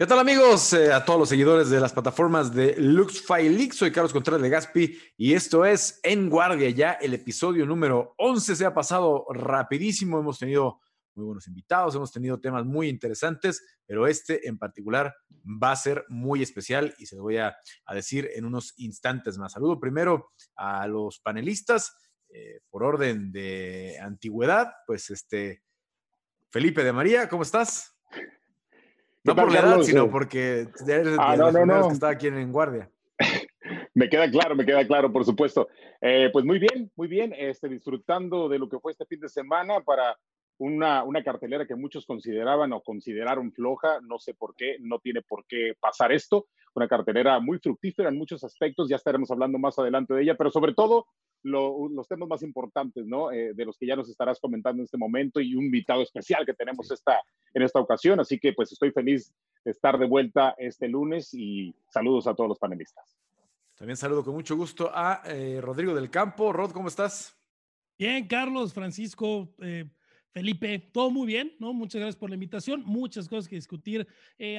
¿Qué tal amigos? Eh, a todos los seguidores de las plataformas de League, soy Carlos Contreras de Gaspi y esto es En Guardia, ya el episodio número 11 se ha pasado rapidísimo, hemos tenido muy buenos invitados, hemos tenido temas muy interesantes, pero este en particular va a ser muy especial y se lo voy a, decir en unos instantes más. Saludo primero a los panelistas, eh, por orden de antigüedad, pues este, Felipe de María, ¿cómo estás? No por la edad, sino porque eres ah, de los que está aquí en guardia. me queda claro, me queda claro, por supuesto. Eh, pues muy bien, muy bien, este, disfrutando de lo que fue este fin de semana para una, una, cartelera que muchos consideraban o consideraron floja, no sé por qué, no tiene por qué pasar esto, una cartelera muy fructífera en muchos aspectos, ya estaremos hablando más adelante de ella, pero sobre todo los temas más importantes, ¿no? Eh, de los que ya nos estarás comentando en este momento y un invitado especial que tenemos esta, en esta ocasión. Así que pues estoy feliz de estar de vuelta este lunes y saludos a todos los panelistas. También saludo con mucho gusto a eh, Rodrigo del Campo. Rod, ¿cómo estás? Bien, Carlos, Francisco, eh, Felipe, todo muy bien, ¿no? Muchas gracias por la invitación, muchas cosas que discutir,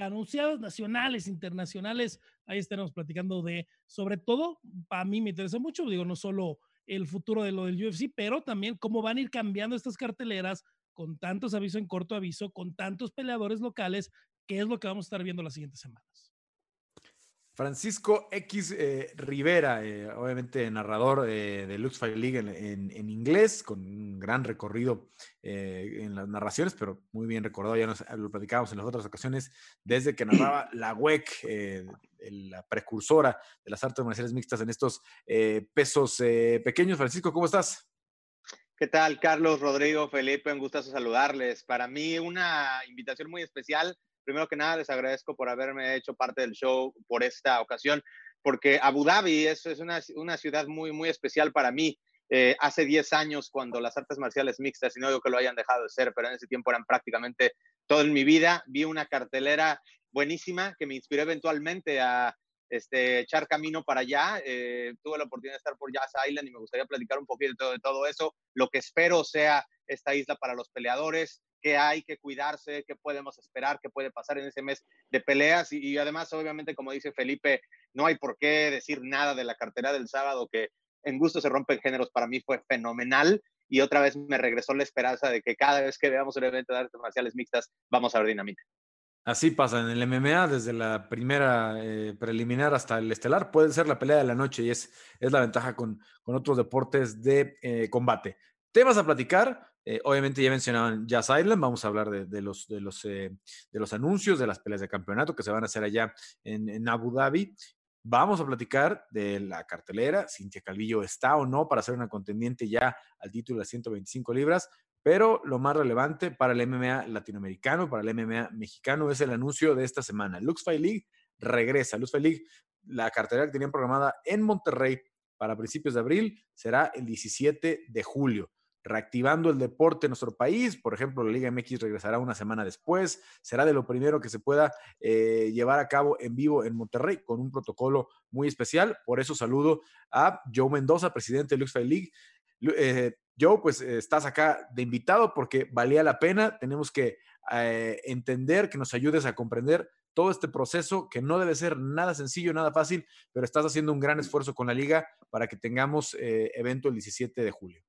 anunciados nacionales, internacionales, ahí estaremos platicando de, sobre todo, para mí me interesa mucho, digo, no solo el futuro de lo del UFC, pero también cómo van a ir cambiando estas carteleras con tantos avisos en corto aviso, con tantos peleadores locales, que es lo que vamos a estar viendo las siguientes semanas. Francisco X eh, Rivera, eh, obviamente narrador eh, de Lux Fight League en, inglés, con un gran recorrido en las narraciones, pero muy bien recordado, ya nos, lo platicábamos en las otras ocasiones, desde que narraba la WEC, la precursora de las artes marciales mixtas en estos pesos pequeños. Francisco, ¿cómo estás? ¿Qué tal, Carlos, Rodrigo, Felipe? Un gusto saludarles. Para mí, una invitación muy especial primero que nada les agradezco por haberme hecho parte del show por esta ocasión, porque Abu Dhabi es, es una, una ciudad muy, muy especial para mí. Eh, hace 10 años, cuando las artes marciales mixtas, y no digo que lo hayan dejado de ser, pero en ese tiempo eran prácticamente todo en mi vida, vi una cartelera buenísima que me inspiró eventualmente a este, echar camino para allá. Eh, tuve la oportunidad de estar por Jazz Island y me gustaría platicar un poquito de todo, de todo eso. Lo que espero sea esta isla para los peleadores, qué hay que cuidarse, qué podemos esperar, qué puede pasar en ese mes de peleas. Y, además, obviamente, como dice Felipe, no hay por qué decir nada de la cartera del sábado, que en gusto se rompen géneros, para mí fue fenomenal. Y otra vez me regresó la esperanza de que cada vez que veamos un evento de artes marciales mixtas, vamos a ver dinamita. Así pasa en el MMA, desde la primera eh, preliminar hasta el estelar, puede ser la pelea de la noche y es, es la ventaja con, con otros deportes de eh, combate. Temas a platicar, eh, obviamente ya mencionaban Jazz Island, vamos a hablar de, los, de, los, eh, de los anuncios, de las peleas de campeonato que se van a hacer allá en, Abu Dhabi. Vamos a platicar de la cartelera, Cintia Calvillo está o no para ser una contendiente ya al título de 125 libras, pero lo más relevante para el MMA latinoamericano, para el MMA mexicano, es el anuncio de esta semana. Lux Fight League regresa. Lux Fight League, la cartelera que tenían programada en Monterrey para principios de abril, será el 17 de julio reactivando el deporte en nuestro país. Por ejemplo, la Liga MX regresará una semana después. Será de lo primero que se pueda eh, llevar a cabo en vivo en Monterrey con un protocolo muy especial. Por eso saludo a Joe Mendoza, presidente de Luxfy League. Eh, Joe, pues estás acá de invitado porque valía la pena. Tenemos que eh, entender, que nos ayudes a comprender todo este proceso que no debe ser nada sencillo, nada fácil, pero estás haciendo un gran esfuerzo con la liga para que tengamos evento el 17 de julio.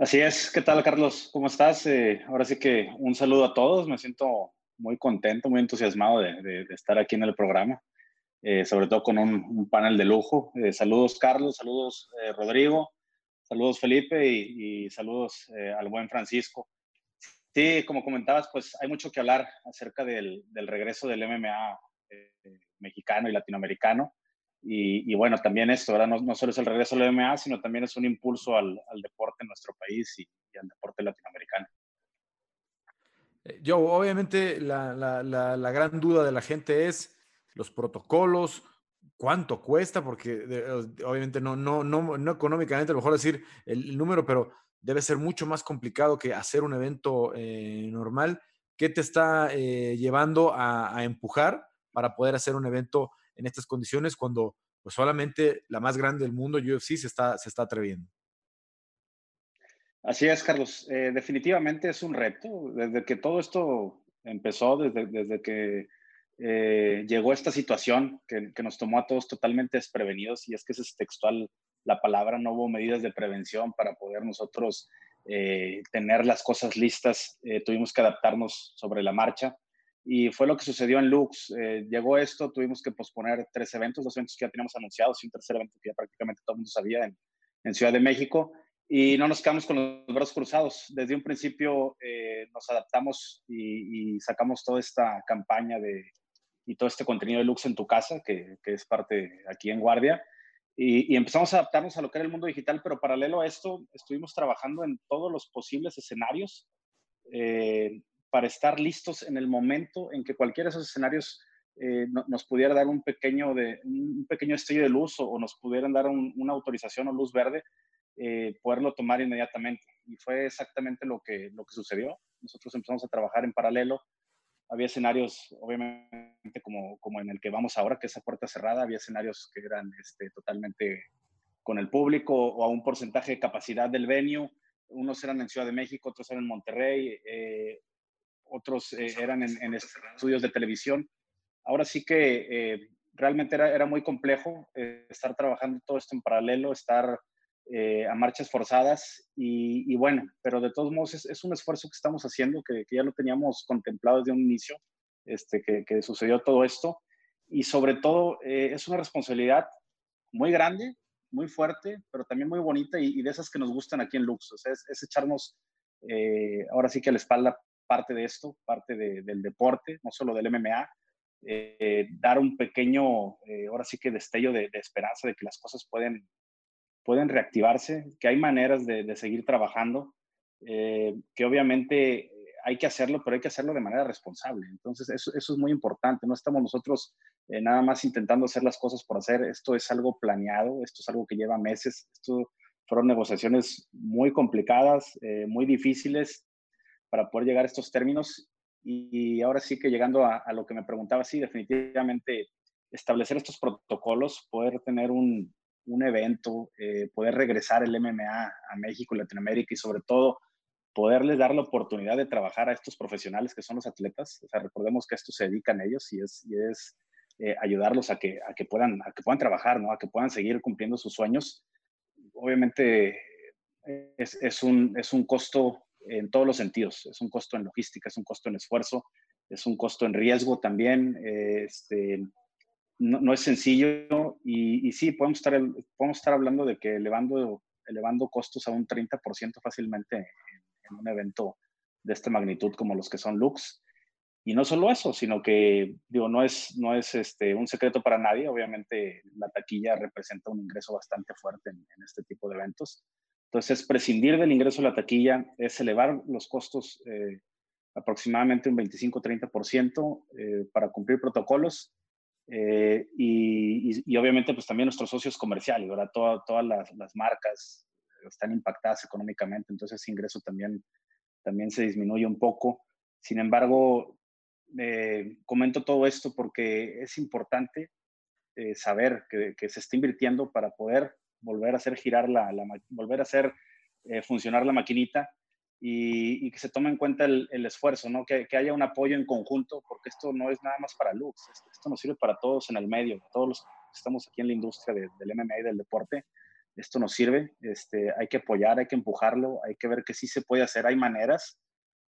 Así es, ¿qué tal Carlos? ¿Cómo estás? Eh, ahora sí que un saludo a todos, me siento muy contento, muy entusiasmado de, estar aquí en el programa, eh, sobre todo con un, panel de lujo. Eh, saludos Carlos, saludos Rodrigo, saludos Felipe y, saludos al buen Francisco. Sí, como comentabas, pues hay mucho que hablar acerca del regreso del MMA mexicano y latinoamericano. Y, bueno, también esto, ¿verdad? No, solo es el regreso al MMA, sino también es un impulso al, deporte en nuestro país y, al deporte latinoamericano. Eh, yo, obviamente, la, la, gran duda de la gente es los protocolos, cuánto cuesta, porque obviamente no, no, no, no económicamente, a lo mejor decir el, número, pero debe ser mucho más complicado que hacer un evento eh, normal. ¿Qué te está eh, llevando a, a, empujar para poder hacer un evento en estas condiciones cuando pues, solamente la más grande del mundo, UFC, se está, se está atreviendo. Así es, Carlos. Eh, definitivamente es un reto. Desde que todo esto Empezó desde, desde que eh, llegó esta situación que, que, nos tomó a todos totalmente desprevenidos y es que es textual la palabra, no hubo medidas de prevención para poder nosotros eh, tener las cosas listas, eh, tuvimos que adaptarnos sobre la marcha y fue lo que sucedió en Lux. Eh, llegó esto, tuvimos que posponer tres eventos, dos eventos que ya teníamos anunciados y un tercer evento que ya prácticamente todo el mundo sabía en, en Ciudad de México y no nos quedamos con los brazos cruzados. Desde un principio nos adaptamos y, y, sacamos toda esta campaña de, y todo este contenido de Lux en tu casa, que, que es parte aquí en Guardia. Y, empezamos a adaptarnos a lo que era el mundo digital, pero paralelo a esto, estuvimos trabajando en todos los posibles escenarios eh, para estar listos en el momento en que cualquiera de esos escenarios eh, nos pudiera dar un pequeño, de, un pequeño estello de luz o, nos pudieran dar una autorización o luz verde, eh, poderlo tomar inmediatamente. Y fue exactamente lo que, lo que sucedió. Nosotros empezamos a trabajar en paralelo había escenarios, obviamente, como, como en el que vamos ahora, que es a puerta cerrada, había escenarios que eran este, totalmente con el público o a un porcentaje de capacidad del venue. Unos eran en Ciudad de México, otros eran en Monterrey, eh, otros eh, eran en, estudios de televisión. Ahora sí que eh, realmente era, era, muy complejo estar trabajando todo esto en paralelo, estar eh, a marchas forzadas y, bueno, pero de todos modos es, un esfuerzo que estamos haciendo, que, ya lo teníamos contemplado desde un inicio, este, que, sucedió todo esto y sobre todo eh, es una responsabilidad muy grande, muy fuerte, pero también muy bonita y, de esas que nos gustan aquí en Lux, o sea, es, echarnos eh, ahora sí que a la espalda parte de esto, parte del deporte, no solo del MMA, dar un pequeño, ahora sí que destello de, esperanza de que las cosas pueden, pueden reactivarse, que hay maneras de, seguir trabajando, eh, que obviamente hay que hacerlo, pero hay que hacerlo de manera responsable. Entonces, eso, es muy importante. No estamos nosotros eh, nada más intentando hacer las cosas por hacer. Esto es algo planeado, esto es algo que lleva meses. Esto fueron negociaciones muy complicadas, eh, muy difíciles para poder llegar a estos términos. Y, ahora sí que llegando a, lo que me preguntaba, sí, definitivamente establecer estos protocolos, poder tener un, un evento, eh, poder regresar el MMA a México Latinoamérica y sobre todo poderles dar la oportunidad de trabajar a estos profesionales que son los atletas. O sea, recordemos que esto se dedican ellos y es, y es eh, ayudarlos a que, a, que puedan, a que puedan trabajar, ¿no? a que puedan seguir cumpliendo sus sueños. Obviamente es, es, un, es un costo en todos los sentidos. Es un costo en logística, es un costo en esfuerzo, es un costo en riesgo también. este, no, es sencillo y, sí, podemos estar, podemos estar hablando de que elevando, elevando costos a un 30% fácilmente en, un evento de esta magnitud como los que son Lux. Y no solo eso, sino que, digo, no es, no es este, un secreto para nadie. Obviamente la taquilla representa un ingreso bastante fuerte en, este tipo de eventos. Entonces, prescindir del ingreso de la taquilla es elevar los costos eh, aproximadamente un 25-30% eh, para cumplir protocolos eh, y, obviamente pues también nuestros socios comerciales, ¿verdad? todas las, las, marcas están impactadas económicamente, entonces ese ingreso también, también se disminuye un poco. Sin embargo, eh, comento todo esto porque es importante eh, saber que, que, se está invirtiendo para poder volver a hacer girar la, la volver a hacer funcionar la maquinita y, que se tome en cuenta el, esfuerzo, ¿no? Que, que, haya un apoyo en conjunto, porque esto no es nada más para Lux, esto, nos sirve para todos en el medio, todos los que estamos aquí en la industria del MMA y del deporte, esto nos sirve, este, hay que apoyar, hay que empujarlo, hay que ver que sí se puede hacer, hay maneras,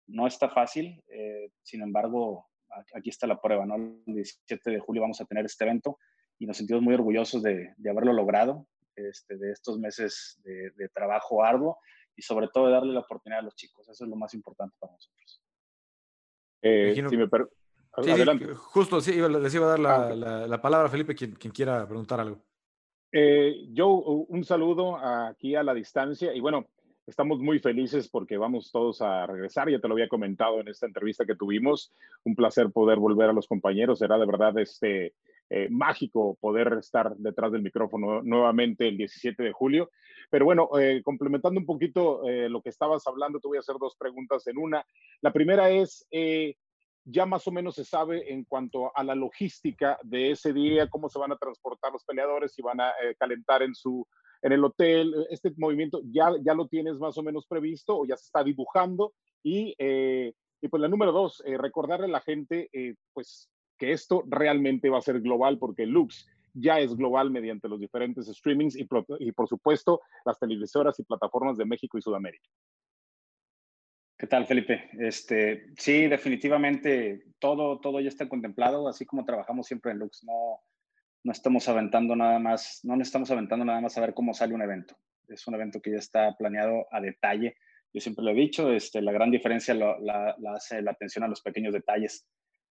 no está fácil, eh, sin embargo, aquí está la prueba, ¿no? El 17 de julio vamos a tener este evento y nos sentimos muy orgullosos de, de haberlo logrado, este, de estos meses de, de trabajo arduo y sobre todo de darle la oportunidad a los chicos. Eso es lo más importante para nosotros. Eh, si me Adelante. justo, sí, les iba a dar la, ah, la, palabra a Felipe, quien, quien quiera preguntar algo. Eh, yo, un saludo aquí a la distancia y bueno, estamos muy felices porque vamos todos a regresar, ya te lo había comentado en esta entrevista que tuvimos, un placer poder volver a los compañeros, será de verdad este, eh, mágico poder estar detrás del micrófono nuevamente el 17 de julio. Pero bueno, eh, complementando un poquito eh, lo que estabas hablando, te voy a hacer dos preguntas en una. La primera es, ya más o menos se sabe en cuanto a la logística de ese día, cómo se van a transportar los peleadores, si van a calentar en su en el hotel, este movimiento ya, ya lo tienes más o menos previsto o ya se está dibujando y Y pues la número dos, eh, recordarle a la gente, pues que esto realmente va a ser global porque Lux ya es global mediante los diferentes streamings y, y por supuesto las televisoras y plataformas de México y Sudamérica. ¿Qué tal, Felipe? Este, sí, definitivamente todo, todo ya está contemplado, así como trabajamos siempre en Lux. No, no estamos aventando nada más, no estamos aventando nada más a ver cómo sale un evento. Es un evento que ya está planeado a detalle. Yo siempre lo he dicho, este, la gran diferencia la, hace la atención a los pequeños detalles.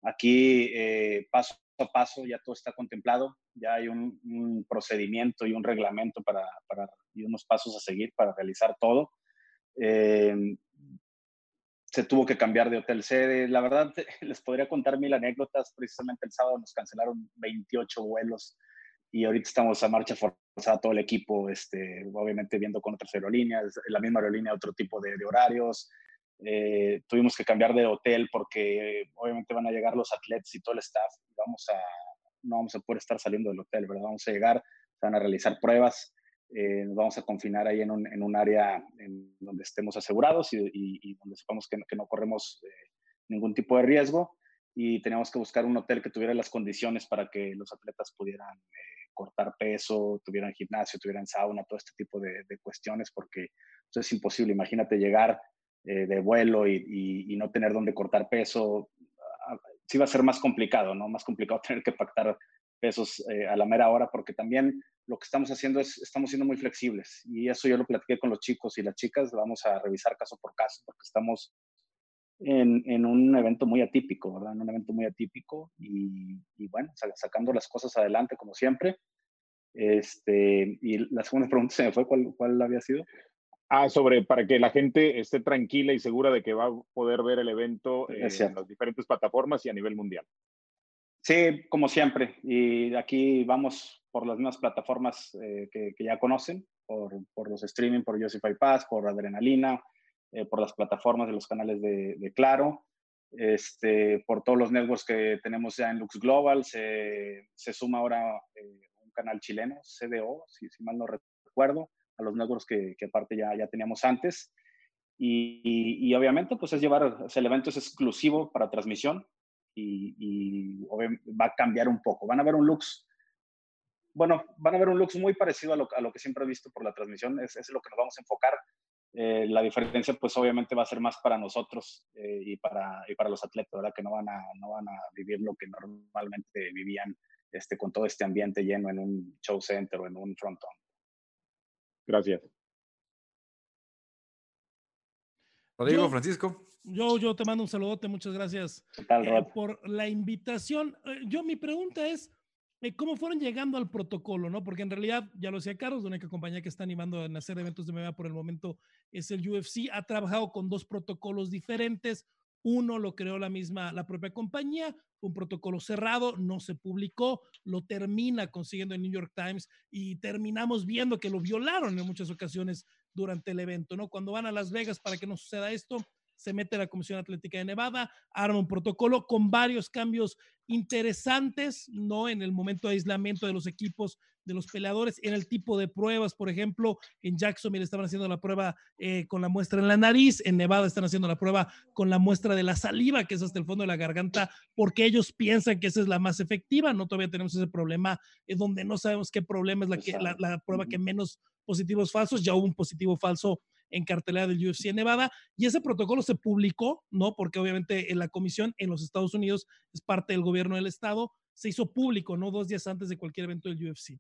Aquí, eh, paso a paso, ya todo está contemplado, ya hay un, procedimiento y un reglamento para, para, y unos pasos a seguir para realizar todo. Eh, se tuvo que cambiar de hotel sede. La verdad, les podría contar mil anécdotas. Precisamente el sábado nos cancelaron 28 vuelos y ahorita estamos a marcha forzada todo el equipo, este, obviamente viendo con otras aerolíneas, la misma aerolínea, otro tipo de, horarios. Eh, tuvimos que cambiar de hotel porque obviamente van a llegar los atletas y todo el staff. Vamos a, no vamos a poder estar saliendo del hotel, ¿verdad? Vamos a llegar, van a realizar pruebas eh, nos vamos a confinar ahí en un, en un área en donde estemos asegurados y, y, donde sepamos que, que no corremos eh, ningún tipo de riesgo y teníamos que buscar un hotel que tuviera las condiciones para que los atletas pudieran eh, cortar peso, tuvieran gimnasio, tuvieran sauna, todo este tipo de, de cuestiones, porque eso es imposible. Imagínate llegar de vuelo y, y, no tener dónde cortar peso. Sí va a ser más complicado, ¿no? Más complicado tener que pactar pesos a la mera hora, porque también lo que estamos haciendo es, estamos siendo muy flexibles y eso yo lo platiqué con los chicos y las chicas, vamos a revisar caso por caso porque estamos en, en un evento muy atípico, ¿verdad? En un evento muy atípico y, y bueno, sacando las cosas adelante como siempre. Este, y la segunda pregunta se me fue, ¿cuál, cuál había sido? Ah, sobre para que la gente esté tranquila y segura de que va a poder ver el evento en las diferentes plataformas y a nivel mundial. Sí, como siempre. Y aquí vamos por las mismas plataformas eh, que, ya conocen, por, por, los streaming, por Josify Pass, por Adrenalina, eh, por las plataformas de los canales de, Claro, este, por todos los networks que tenemos ya en Lux Global. Se, se suma ahora eh, un canal chileno, CDO, si, si, mal no recuerdo, a los networks que, aparte ya, teníamos antes. Y, obviamente, pues es llevar, el evento es exclusivo para transmisión, y, va a cambiar un poco. Van a ver un looks, bueno, van a ver un looks muy parecido a lo, que siempre he visto por la transmisión, es, lo que nos vamos a enfocar. Eh, la diferencia, pues obviamente va a ser más para nosotros eh, y, para, y para los atletas, ¿verdad? Que no van, a, no van a vivir lo que normalmente vivían este, con todo este ambiente lleno en un show center o en un frontón. Gracias. Rodrigo, Francisco. Yo, yo te mando un saludote, muchas gracias eh, por la invitación. Eh, yo, mi pregunta es, eh, ¿cómo fueron llegando al protocolo? ¿no? Porque en realidad, ya lo decía Carlos, la única compañía que está animando a hacer eventos de MMA por el momento es el UFC. Ha trabajado con dos protocolos diferentes. Uno lo creó la misma, la propia compañía, un protocolo cerrado, no se publicó, lo termina consiguiendo el New York Times y terminamos viendo que lo violaron en muchas ocasiones durante el evento, ¿no? Cuando van a Las Vegas para que no suceda esto, se mete la Comisión Atlética de Nevada, arma un protocolo con varios cambios interesantes, ¿no? En el momento de aislamiento de los equipos, de los peleadores, en el tipo de pruebas, por ejemplo, en Jacksonville estaban haciendo la prueba eh, con la muestra en la nariz, en Nevada están haciendo la prueba con la muestra de la saliva, que es hasta el fondo de la garganta, porque ellos piensan que esa es la más efectiva, ¿no? Todavía tenemos ese problema eh, donde no sabemos qué problema es la, que, la, la prueba que menos positivos falsos, ya hubo un positivo falso en cartelera del UFC en Nevada y ese protocolo se publicó, ¿no? Porque obviamente en la comisión en los Estados Unidos es parte del gobierno del estado, se hizo público, ¿no? Dos días antes de cualquier evento del UFC.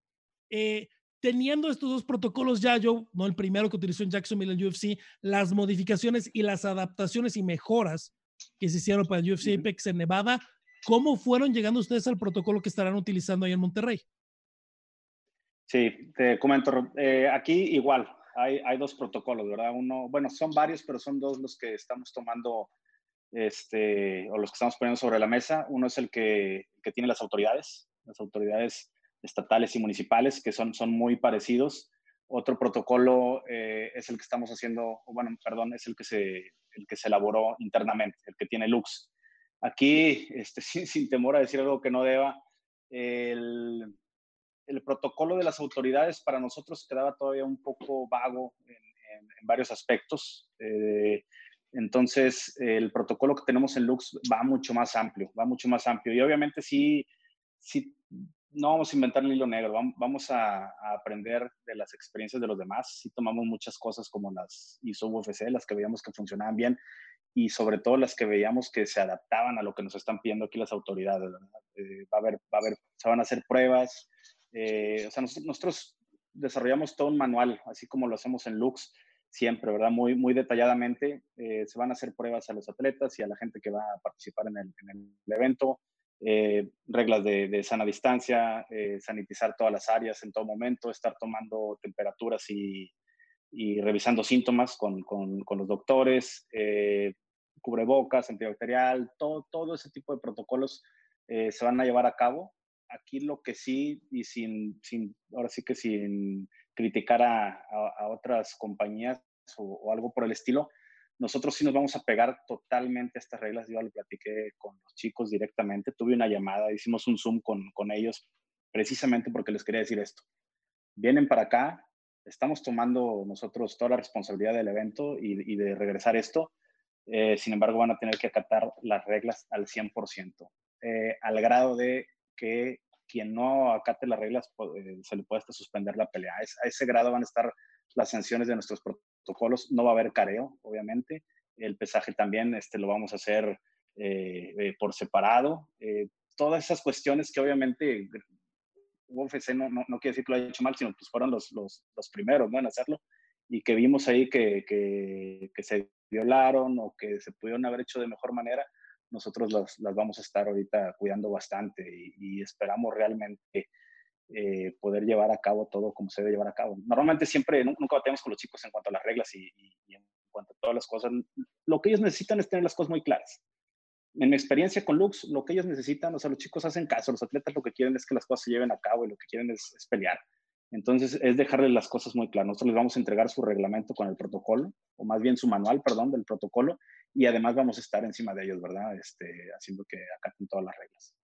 Eh, teniendo estos dos protocolos ya, yo, ¿no? El primero que utilizó en Jacksonville el UFC, las modificaciones y las adaptaciones y mejoras que se hicieron para el UFC Apex en Nevada, ¿cómo fueron llegando ustedes al protocolo que estarán utilizando ahí en Monterrey? Sí, te comento, eh, aquí igual, hay, hay, dos protocolos, ¿verdad? Uno, bueno, son varios, pero son dos los que estamos tomando, este, o los que estamos poniendo sobre la mesa. Uno es el que, que tiene las autoridades, las autoridades estatales y municipales, que son, son muy parecidos. Otro protocolo eh, es el que estamos haciendo, bueno, perdón, es el que se, el que se elaboró internamente, el que tiene Lux. Aquí, este, sin, sin temor a decir algo que no deba, el, el protocolo de las autoridades para nosotros quedaba todavía un poco vago en, varios aspectos. Eh, Entonces, el protocolo que tenemos en Lux va mucho más amplio, va mucho más amplio. Y obviamente sí, sí no vamos a inventar el hilo negro, vamos a, aprender de las experiencias de los demás. Sí tomamos muchas cosas como las ISO UFC, las que veíamos que funcionaban bien y sobre todo las que veíamos que se adaptaban a lo que nos están pidiendo aquí las autoridades. Eh, va, a haber, va a haber, se van a hacer pruebas. Eh, o sea, nosotros, desarrollamos todo un manual, así como lo hacemos en Lux siempre, ¿verdad? Muy, muy detalladamente. Eh, se van a hacer pruebas a los atletas y a la gente que va a participar en el evento. Eh, reglas de, sana distancia, eh, sanitizar todas las áreas en todo momento, estar tomando temperaturas y, revisando síntomas con, los doctores, eh, cubrebocas, antibacterial, todo, ese tipo de protocolos se van a llevar a cabo. Aquí lo que sí, y sin ahora sí que sin criticar a, otras compañías o algo por el estilo, nosotros sí nos vamos a pegar totalmente a estas reglas. Yo lo platiqué con los chicos directamente. Tuve una llamada, hicimos un Zoom con, con ellos precisamente porque les quería decir esto. Vienen para acá, estamos tomando nosotros toda la responsabilidad del evento y, de regresar esto. Eh, sin embargo, van a tener que acatar las reglas al 100%, eh, al grado de que quien no acate las reglas eh, se le puede hasta suspender la pelea. a ese grado van a estar las sanciones de nuestros No va a haber careo, obviamente. El pesaje también este, lo vamos a hacer eh, eh, por separado. Eh, todas esas cuestiones que obviamente UFC no, no, no, quiere decir que lo haya hecho mal, sino pues fueron los, los, los primeros en hacerlo y que vimos ahí que, que, se violaron o que se pudieron haber hecho de mejor manera, nosotros las, las vamos a estar ahorita cuidando bastante y esperamos realmente eh, poder llevar a cabo todo como se debe llevar a cabo. Normalmente siempre, nunca batemos con los chicos en cuanto a las reglas y, en cuanto a todas las cosas. Lo que ellos necesitan es tener las cosas muy claras. En mi experiencia con Lux, lo que ellos necesitan, o sea, los chicos hacen caso, los atletas lo que quieren es que las cosas se lleven a cabo y lo que quieren es, pelear. Entonces, es dejarles las cosas muy claras. Nosotros les vamos a entregar su reglamento con el protocolo, o más bien su manual, perdón, del protocolo, y además vamos a estar encima de ellos, ¿verdad? Este, haciendo que acaten todas las reglas.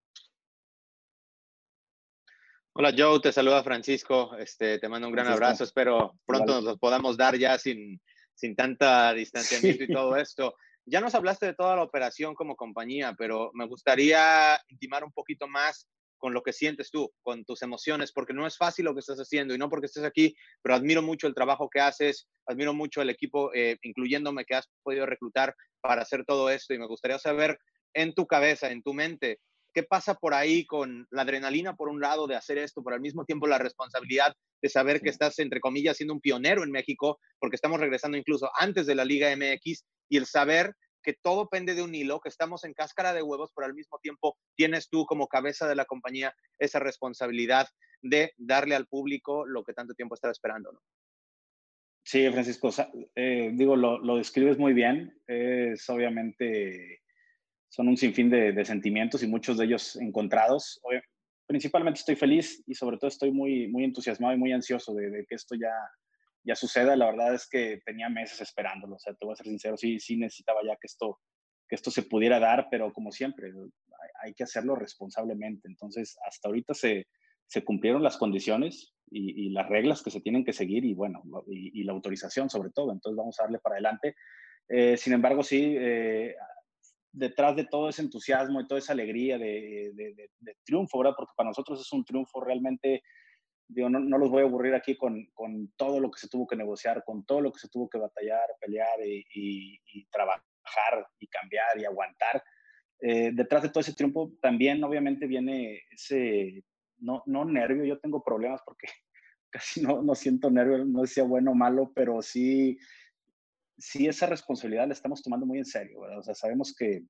Hola Joe, te saluda Francisco, este, te mando un gran abrazo, espero pronto nos los podamos dar ya sin, sin tanta distanciamiento y todo esto. Ya nos hablaste de toda la operación como compañía, pero me gustaría intimar un poquito más con lo que sientes tú, con tus emociones, porque no es fácil lo que estás haciendo y no porque estés aquí, pero admiro mucho el trabajo que haces, admiro mucho el equipo, eh, incluyéndome que has podido reclutar para hacer todo esto y me gustaría saber en tu cabeza, en tu mente, ¿Qué pasa por ahí con la adrenalina, por un lado, de hacer esto, pero al mismo tiempo la responsabilidad de saber que estás, entre comillas, siendo un pionero en México, porque estamos regresando incluso antes de la Liga MX, y el saber que todo pende de un hilo, que estamos en cáscara de huevos, pero al mismo tiempo tienes tú como cabeza de la compañía esa responsabilidad de darle al público lo que tanto tiempo estaba esperando, ¿no? Sí, Francisco, eh, digo, lo, lo, describes muy bien. Es obviamente son un sinfín de, sentimientos y muchos de ellos encontrados. Principalmente estoy feliz y sobre todo estoy muy, muy entusiasmado y muy ansioso de, que esto ya, ya suceda. La verdad es que tenía meses esperándolo, o sea, te voy a ser sincero, sí, sí necesitaba ya que esto, que esto se pudiera dar, pero como siempre, hay, que hacerlo responsablemente. Entonces, hasta ahorita se, se cumplieron las condiciones y, las reglas que se tienen que seguir y bueno, y, la autorización sobre todo. Entonces, vamos a darle para adelante. Eh, sin embargo, sí, eh, detrás de todo ese entusiasmo y toda esa alegría de, de, triunfo, ¿verdad? Porque para nosotros es un triunfo realmente, digo, no, no los voy a aburrir aquí con, con, todo lo que se tuvo que negociar, con todo lo que se tuvo que batallar, pelear y, y, trabajar y cambiar y aguantar. Eh, detrás de todo ese triunfo también obviamente viene ese, no, no nervio, yo tengo problemas porque casi no, no siento nervio, no decía bueno o malo, pero sí sí esa responsabilidad la estamos tomando muy en serio, ¿verdad? O sea, sabemos que,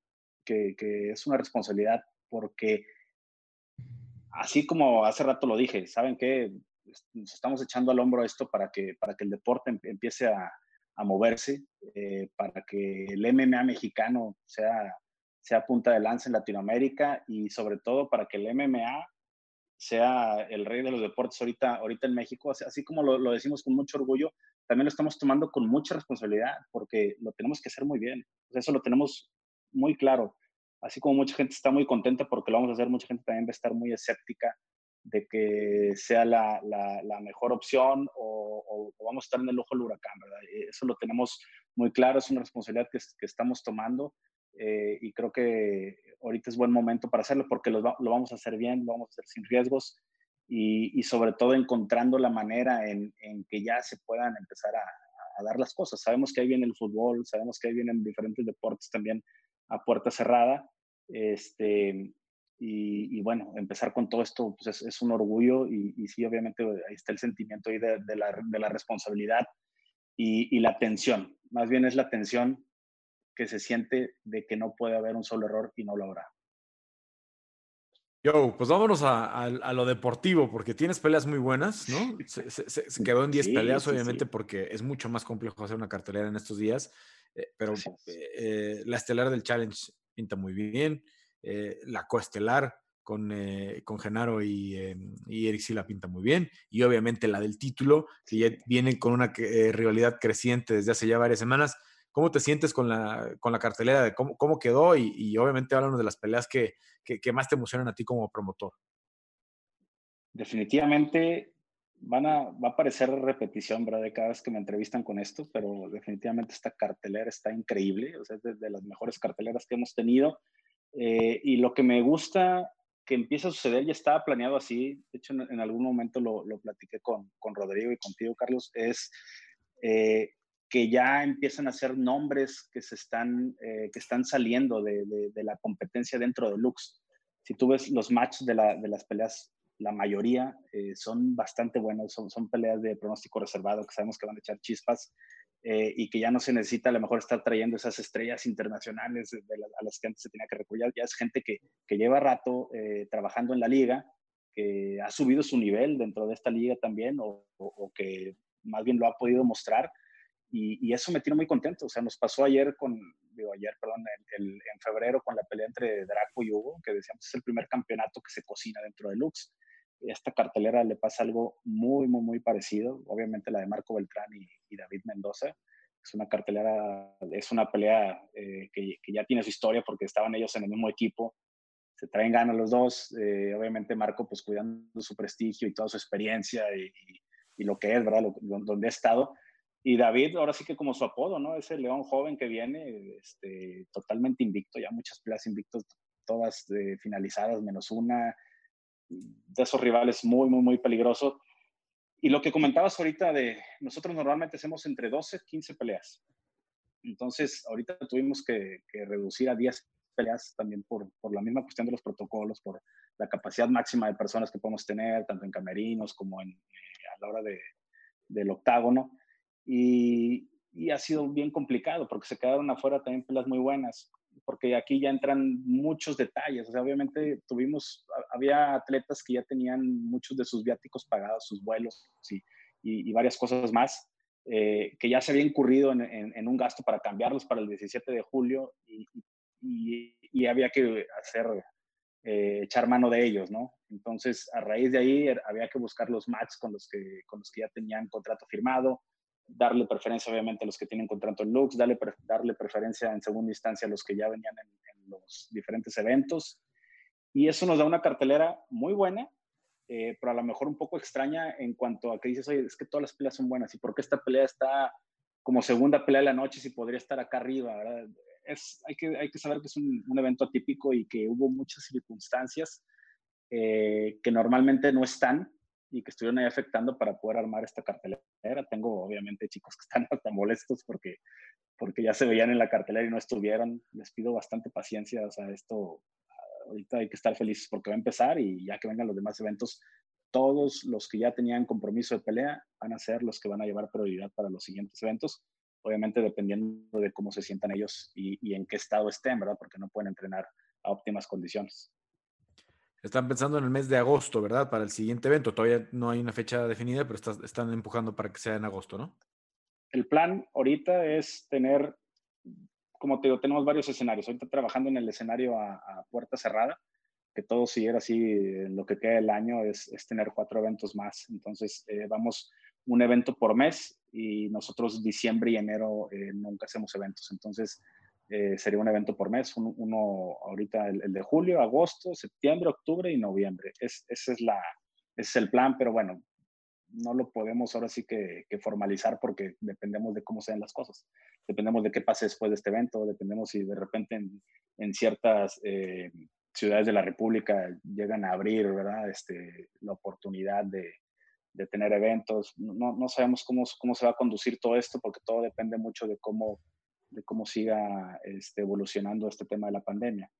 que, es una responsabilidad porque, así como hace rato lo dije, ¿saben qué? Nos estamos echando al hombro esto para que, para que el deporte empiece a, moverse, eh, para que el MMA mexicano sea, sea punta de lanza en Latinoamérica y sobre todo para que el MMA sea el rey de los deportes ahorita, ahorita en México, así, como lo, decimos con mucho orgullo, también lo estamos tomando con mucha responsabilidad porque lo tenemos que hacer muy bien. Eso lo tenemos muy claro. Así como mucha gente está muy contenta porque lo vamos a hacer, mucha gente también va a estar muy escéptica de que sea la, la, mejor opción o, o, vamos a estar en el ojo del huracán, ¿verdad? Eso lo tenemos muy claro, es una responsabilidad que, que estamos tomando eh, y creo que ahorita es buen momento para hacerlo porque lo, lo, vamos a hacer bien, lo vamos a hacer sin riesgos y, sobre todo encontrando la manera en, que ya se puedan empezar a, dar las cosas. Sabemos que ahí viene el fútbol, sabemos que ahí vienen diferentes deportes también a puerta cerrada. Este, y, bueno, empezar con todo esto pues es, un orgullo y, y, sí, obviamente ahí está el sentimiento ahí de, de, la, de la, responsabilidad y, y, la tensión. Más bien es la tensión que se siente de que no puede haber un solo error y no lo habrá. Yo, pues vámonos a, a, a, lo deportivo, porque tienes peleas muy buenas, ¿no? Se, se, se quedó en 10 sí, peleas, sí, obviamente, sí. porque es mucho más complejo hacer una cartelera en estos días, eh, pero eh, la estelar del Challenge pinta muy bien, eh, la coestelar con, con Genaro y, y Eric Sila pinta muy bien, y obviamente la del título, que ya viene con una rivalidad creciente desde hace ya varias semanas. ¿Cómo te sientes con la, con la cartelera de cómo, cómo quedó? Y, y, obviamente háblanos de las peleas que, que, que, más te emocionan a ti como promotor. Definitivamente van a, va a parecer repetición, ¿verdad? De cada vez que me entrevistan con esto, pero definitivamente esta cartelera está increíble, o sea, es de, de las mejores carteleras que hemos tenido. Eh, y lo que me gusta que empieza a suceder, ya estaba planeado así, de hecho en, en algún momento lo, lo platiqué con, con, Rodrigo y contigo, Carlos, es eh, que ya empiezan a ser nombres que se están, eh, que están saliendo de, de, la competencia dentro de Lux. Si tú ves los matches de, la, de las peleas, la mayoría eh, son bastante buenos, son, son peleas de pronóstico reservado, que sabemos que van a echar chispas, eh, y que ya no se necesita a lo mejor estar trayendo esas estrellas internacionales a las que antes se tenía que recurrir. Ya es gente que, que lleva rato trabajando en la liga, que ha subido su nivel dentro de esta liga también, o, o que más bien lo ha podido mostrar. Y, y, eso me tiene muy contento. O sea, nos pasó ayer con, digo, ayer, perdón, el, el, en febrero con la pelea entre Draco y Hugo, que decíamos es el primer campeonato que se cocina dentro de Lux esta cartelera le pasa algo muy, muy, muy parecido. Obviamente la de Marco Beltrán y, y David Mendoza. Es una cartelera, es una pelea eh, que, que, ya tiene su historia porque estaban ellos en el mismo equipo. Se traen ganas los dos. Eh, obviamente Marco pues cuidando su prestigio y toda su experiencia y, y lo que es, ¿verdad? Lo, donde ha estado. Y David, ahora sí que como su apodo, ¿no? Es el león joven que viene, este, totalmente invicto, ya muchas peleas invictos, todas eh, finalizadas, menos una, de esos rivales muy, muy, muy peligroso. Y lo que comentabas ahorita de nosotros normalmente hacemos entre 12, 15 peleas. Entonces, ahorita tuvimos que, que reducir a 10 peleas también por, por, la misma cuestión de los protocolos, por la capacidad máxima de personas que podemos tener, tanto en camerinos como en, eh, a la hora de, del octágono. Y, y, ha sido bien complicado porque se quedaron afuera también peleas muy buenas porque aquí ya entran muchos detalles. O sea, obviamente tuvimos, había atletas que ya tenían muchos de sus viáticos pagados, sus vuelos y, y, y varias cosas más, eh, que ya se había incurrido en, en, en, un gasto para cambiarlos para el 17 de julio y, y había que hacer, eh, echar mano de ellos, ¿no? Entonces, a raíz de ahí er, había que buscar los matches con los que, con los que ya tenían contrato firmado, darle preferencia obviamente a los que tienen contrato en Lux, darle, darle preferencia en segunda instancia a los que ya venían en, los diferentes eventos. Y eso nos da una cartelera muy buena, eh, pero a lo mejor un poco extraña en cuanto a que dices, oye, es que todas las peleas son buenas, ¿y por qué esta pelea está como segunda pelea de la noche si podría estar acá arriba? Es, hay, que, hay que saber que es un, un evento atípico y que hubo muchas circunstancias eh, que normalmente no están y que estuvieron ahí afectando para poder armar esta cartelera. Tengo obviamente chicos que están hasta molestos porque, porque ya se veían en la cartelera y no estuvieron. Les pido bastante paciencia, o sea, esto ahorita hay que estar felices porque va a empezar y ya que vengan los demás eventos, todos los que ya tenían compromiso de pelea van a ser los que van a llevar prioridad para los siguientes eventos, obviamente dependiendo de cómo se sientan ellos y, y en qué estado estén, ¿verdad? Porque no pueden entrenar a óptimas condiciones. Están pensando en el mes de agosto, ¿verdad? Para el siguiente evento. Todavía no hay una fecha definida, pero está, están empujando para que sea en agosto, ¿no? El plan ahorita es tener, como te digo, tenemos varios escenarios. Ahorita trabajando en el escenario a, puerta cerrada, que todo siguiera así en lo que queda del año, es, es tener cuatro eventos más. Entonces, eh, vamos un evento por mes y nosotros diciembre y enero eh, nunca hacemos eventos. Entonces, eh, sería un evento por mes, uno, uno ahorita el, de julio, agosto, septiembre, octubre y noviembre. Es, ese, es la, es el plan, pero bueno, no lo podemos ahora sí que, formalizar porque dependemos de cómo sean las cosas. Dependemos de qué pase después de este evento, dependemos si de repente en, ciertas eh, ciudades de la República llegan a abrir, ¿verdad? Este, la oportunidad de, de tener eventos. No, no, sabemos cómo, cómo se va a conducir todo esto porque todo depende mucho de cómo, de cómo siga este, evolucionando este tema de la pandemia.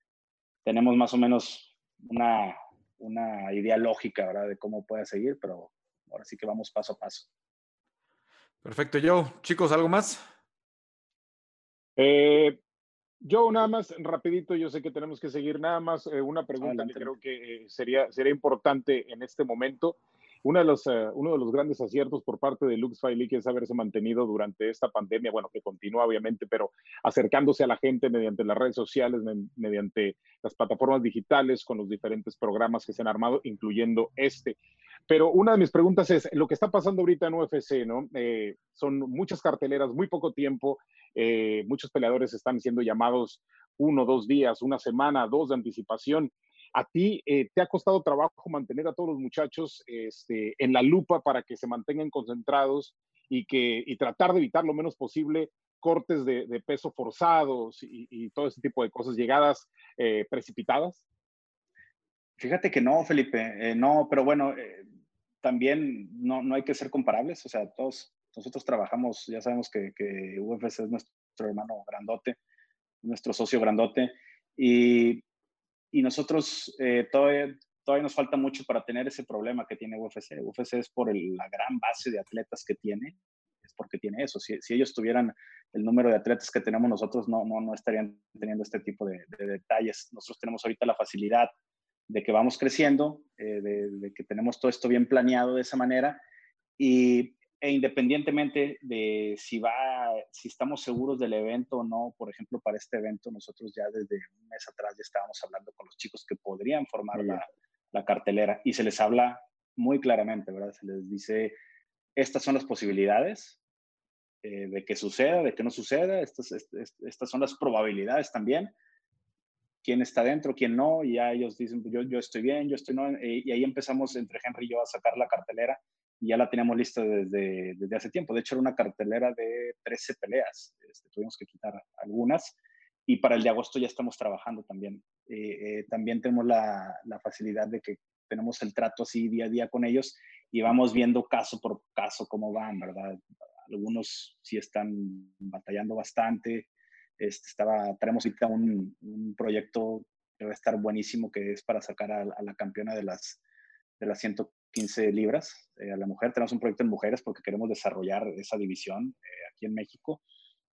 Tenemos más o menos una, una idea lógica, ¿verdad? De cómo puede seguir, pero ahora sí que vamos paso a paso. Perfecto, Joe. Chicos, ¿algo más? Eh, yo nada más, rapidito, yo sé que tenemos que seguir, nada más eh, una pregunta que creo que eh, sería, sería importante en este momento. Uno de, los, eh, uno de los grandes aciertos por parte de Lux League es haberse mantenido durante esta pandemia, bueno, que continúa obviamente, pero acercándose a la gente mediante las redes sociales, mediante las plataformas digitales, con los diferentes programas que se han armado, incluyendo este. Pero una de mis preguntas es, lo que está pasando ahorita en UFC, ¿no? Eh, son muchas carteleras, muy poco tiempo, eh, muchos peleadores están siendo llamados uno, dos días, una semana, dos de anticipación. ¿A ti eh, te ha costado trabajo mantener a todos los muchachos este, en la lupa para que se mantengan concentrados y, que, y tratar de evitar lo menos posible cortes de, peso forzados y, todo ese tipo de cosas, llegadas eh, precipitadas? Fíjate que no, Felipe, eh, no, pero bueno, también no, no, hay que ser comparables, o sea, todos nosotros trabajamos, ya sabemos que, que UFC es nuestro hermano grandote, nuestro socio grandote, y y nosotros eh, todavía, todavía nos falta mucho para tener ese problema que tiene UFC. UFC es por la gran base de atletas que tiene, es porque tiene eso. Si, si, ellos tuvieran el número de atletas que tenemos nosotros, no, no, no estarían teniendo este tipo de, detalles. Nosotros tenemos ahorita la facilidad de que vamos creciendo, eh, de, de, que tenemos todo esto bien planeado de esa manera y e independientemente de si va, si estamos seguros del evento o no, por ejemplo, para este evento, nosotros ya desde un mes atrás ya estábamos hablando con los chicos que podrían formar la, la, cartelera y se les habla muy claramente, ¿verdad? Se les dice, estas son las posibilidades eh, de que suceda, de que no suceda, estas, estas son las probabilidades también, quién está dentro, quién no, y ya ellos dicen, yo, yo estoy bien, yo estoy no, y ahí empezamos entre Henry y yo a sacar la cartelera y ya la teníamos lista desde, desde hace tiempo. De hecho, era una cartelera de 13 peleas. Este, tuvimos que quitar algunas. Y para el de agosto ya estamos trabajando también. Eh, eh, también tenemos la, la, facilidad de que tenemos el trato así día a día con ellos y vamos viendo caso por caso cómo van, ¿verdad? Algunos sí están batallando bastante. Este, estaba, tenemos ahorita un, un proyecto que va a estar buenísimo, que es para sacar a, a la campeona de las, de las 100 15 libras eh, a la mujer. Tenemos un proyecto en mujeres porque queremos desarrollar esa división eh, aquí en México.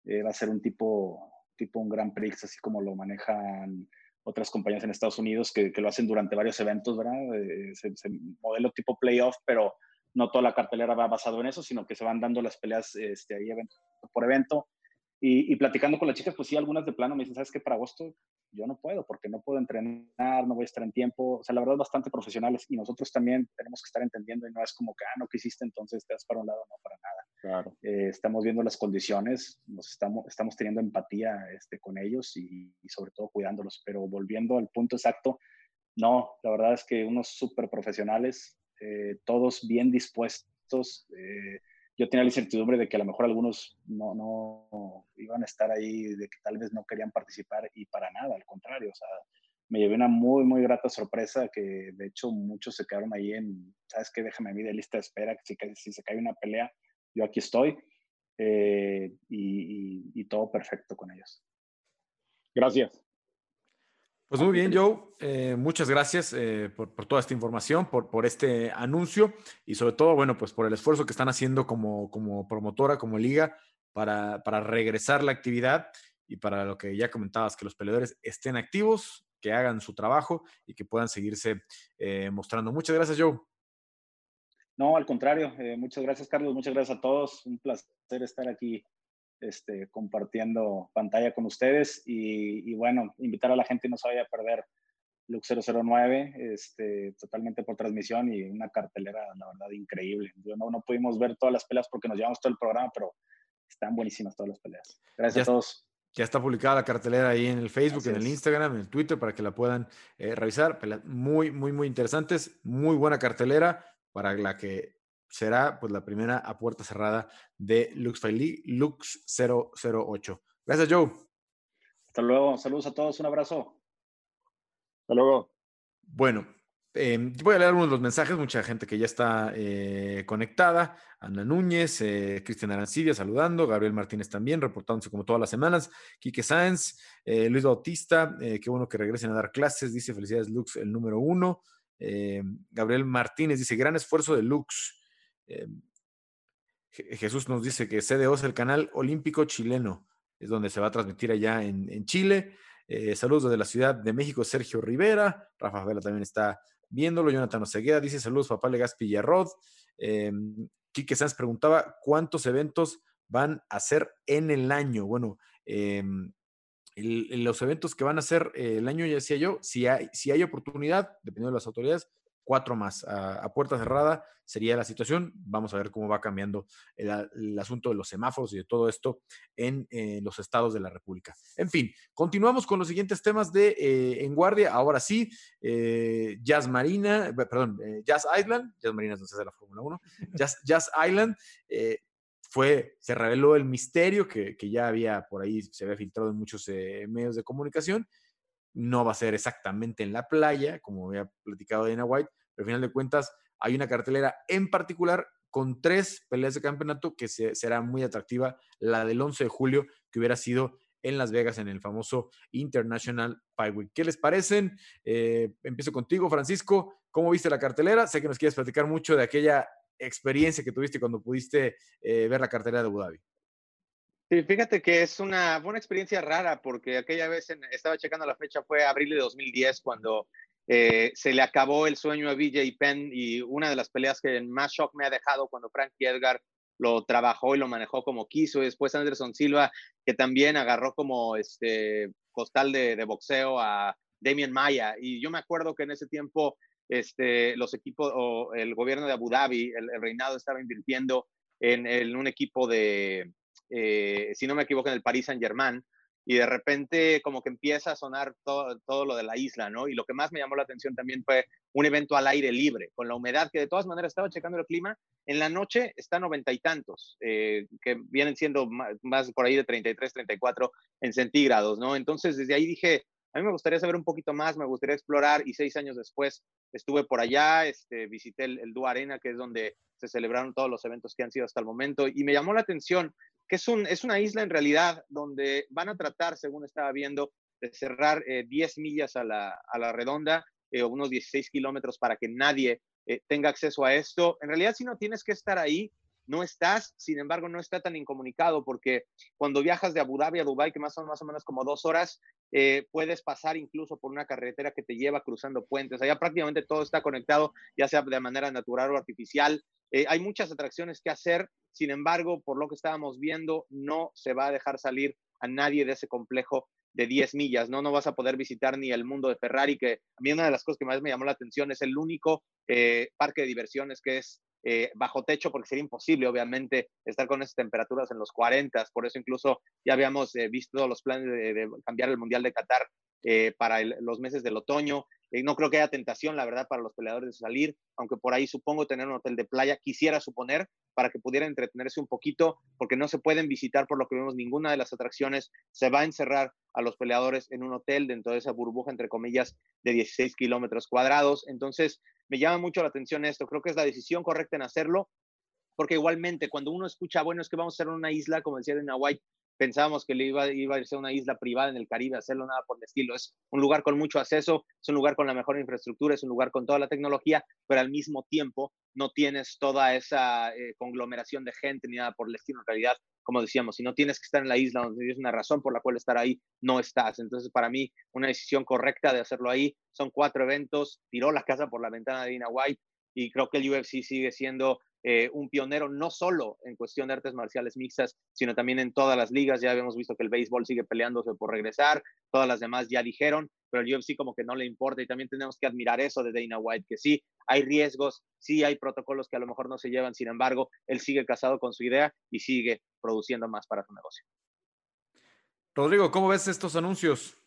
Eh, va a ser un tipo, tipo un Grand Prix, así como lo manejan otras compañías en Estados Unidos que, lo hacen durante varios eventos, ¿verdad? Se, modelo tipo playoff, pero no toda la cartelera va basado en eso, sino que se van dando las peleas este, ahí por evento y, platicando con las chicas, pues sí, algunas de plano me dicen, ¿sabes qué? Para agosto yo no puedo, porque no puedo entrenar, no voy a estar en tiempo. O sea, la verdad, bastante profesionales. Y nosotros también tenemos que estar entendiendo y no es como que, ah, no quisiste, entonces te das para un lado, no para nada. Claro. Eh, estamos viendo las condiciones, nos estamos, estamos teniendo empatía este, con ellos y, sobre todo cuidándolos. Pero volviendo al punto exacto, no, la verdad es que unos súper profesionales, eh, todos bien dispuestos. Eh, yo tenía la incertidumbre de que a lo mejor algunos no, no iban a estar ahí, de que tal vez no querían participar y para nada, al contrario, o sea, me llevé una muy, muy grata sorpresa que de hecho muchos se quedaron ahí en, ¿sabes qué? Déjame a mí de lista de espera, que si, si se cae una pelea, yo aquí estoy eh, y, y todo perfecto con ellos. Gracias. Pues muy bien, Joe. Eh, muchas gracias eh, por, toda esta información, por, este anuncio y sobre todo, bueno, pues por el esfuerzo que están haciendo como, como promotora, como liga, para, para regresar la actividad y para lo que ya comentabas, que los peleadores estén activos, que hagan su trabajo y que puedan seguirse eh, mostrando. Muchas gracias, Joe. No, al contrario. muchas gracias, Carlos. Muchas gracias a todos. Un placer estar aquí este, compartiendo pantalla con ustedes y, bueno, invitar a la gente no se vaya a perder Lux 009, este, totalmente por transmisión y una cartelera, la verdad, increíble. No, no pudimos ver todas las peleas porque nos llevamos todo el programa, pero están buenísimas todas las peleas. Gracias a todos. Ya está publicada la cartelera ahí en el Facebook, en el Instagram, en el Twitter, para que la puedan eh, revisar. Muy, muy, muy interesantes. Muy buena cartelera para la que será pues la primera a puerta cerrada de Lux League, Lux 008. Gracias, Joe. Hasta luego. Saludos a todos. Un abrazo. Hasta luego. Bueno, Em, voy a leer algunos de los mensajes, mucha gente que ya está eh, conectada. Ana Núñez, eh, Cristian Arancibia saludando, Gabriel Martínez también, reportándose como todas las semanas, Quique Sáenz, eh, Luis Bautista, qué bueno que regresen a dar clases, dice felicidades Lux, el número uno. Gabriel Martínez dice, gran esfuerzo de Lux. Jesús nos dice que CDO es el canal olímpico chileno, es donde se va a transmitir allá en, Chile. saludos desde la Ciudad de México, Sergio Rivera. Rafa Vela también está viéndolo. Jonathan Osegueda dice saludos, papá Legaspi y. Eh, Quique Sanz preguntaba cuántos eventos van a ser en el año. Bueno, em, los eventos que van a eh, el año, ya decía yo, si hay, si hay oportunidad, dependiendo de las autoridades, cuatro más a, puerta cerrada sería la situación. Vamos a ver cómo va cambiando el, asunto de los semáforos y de todo esto en eh, los estados de la República. En fin, continuamos con los siguientes temas de eh, En Guardia. Ahora sí, eh, Jazz Marina, perdón, Jazz Island, Jazz Marina es donde se hace la Fórmula 1, Jazz, Jazz Island. fue, se reveló el misterio que, que, ya había por ahí, se había filtrado en muchos medios de comunicación, no va a ser exactamente en la playa, como había platicado Dana White, pero al final de cuentas hay una cartelera en particular con tres peleas de campeonato que será muy atractiva, la del 11 de julio, que hubiera sido en Las Vegas en el famoso International Pie Week. ¿Qué les parecen? Eh, empiezo contigo, Francisco. ¿Cómo viste la cartelera? Sé que nos quieres platicar mucho de aquella experiencia que tuviste cuando pudiste eh, ver la cartelera de Abu Dhabi. Sí, fíjate que es una, buena experiencia rara porque aquella vez estaba checando la fecha, fue abril de 2010 cuando eh, se le acabó el sueño a BJ Penn y una de las peleas que más shock me ha dejado cuando Frankie Edgar lo trabajó y lo manejó como quiso. Y después Anderson Silva, que también agarró como este costal de, boxeo a Damien Maya. Y yo me acuerdo que en ese tiempo este, los equipos o el gobierno de Abu Dhabi, el, reinado estaba invirtiendo en, un equipo de, eh, si no me equivoco, en el Paris Saint Germain y de repente como que empieza a sonar todo, todo, lo de la isla, ¿no? Y lo que más me llamó la atención también fue un evento al aire libre, con la humedad, que de todas maneras estaba checando el clima, en la noche está noventa y tantos, eh, que vienen siendo más, por ahí de 33, 34 en centígrados, ¿no? Entonces desde ahí dije, a mí me gustaría saber un poquito más, me gustaría explorar y seis años después estuve por allá, este, visité el, el Dua Arena, que es donde se celebraron todos los eventos que han sido hasta el momento y me llamó la atención que es, es una isla en realidad donde van a tratar, según estaba viendo, de cerrar 10 eh, millas a la, a la redonda, eh, unos 16 kilómetros para que nadie eh, tenga acceso a esto. En realidad, si no tienes que estar ahí, no estás, sin embargo, no está tan incomunicado porque cuando viajas de Abu Dhabi a Dubai, que más son más o menos como dos horas, puedes pasar incluso por una carretera que te lleva cruzando puentes. Allá prácticamente todo está conectado, ya sea de manera natural o artificial. hay muchas atracciones que hacer sin embargo, por lo que estábamos viendo, no se va a dejar salir a nadie de ese complejo de 10 millas, ¿no? No vas a poder visitar ni el mundo de Ferrari, que a mí una de las cosas que más me llamó la atención es el único eh, parque de diversiones que es eh, bajo techo, porque sería imposible, obviamente, estar con esas temperaturas en los 40, por eso incluso ya habíamos eh, visto los planes de, cambiar el Mundial de Qatar para los meses del otoño, no creo que haya tentación, la verdad, para los peleadores de salir, aunque por ahí supongo tener un hotel de playa, quisiera suponer, para que pudieran entretenerse un poquito, porque no se pueden visitar, por lo que vemos, ninguna de las atracciones. Se va a encerrar a los peleadores en un hotel dentro de esa burbuja, entre comillas, de 16 kilómetros cuadrados. Entonces, me llama mucho la atención esto. Creo que es la decisión correcta en hacerlo, porque igualmente cuando uno escucha, bueno, es que vamos a ser una isla, como decía Dana White, pensábamos que le iba, a ser una isla privada en el Caribe, hacerlo nada por el estilo. Es un lugar con mucho acceso, es un lugar con la mejor infraestructura, es un lugar con toda la tecnología, pero al mismo tiempo no tienes toda esa eh, conglomeración de gente ni nada por el estilo. En realidad, como decíamos, si no tienes que estar en la isla donde tienes una razón por la cual estar ahí, no estás. Entonces, para mí, una decisión correcta de hacerlo ahí. Son cuatro eventos, tiró la casa por la ventana de Dina y creo que el UFC sigue siendo eh, un pionero no solo en cuestión de artes marciales mixtas, sino también en todas las ligas. Ya habíamos visto que el béisbol sigue peleándose por regresar, todas las demás ya dijeron, pero el UFC como que no le importa y también tenemos que admirar eso de Dana White, que sí, hay riesgos, sí hay protocolos que a lo mejor no se llevan, sin embargo, él sigue casado con su idea y sigue produciendo más para su negocio. Rodrigo, ¿cómo ves estos anuncios?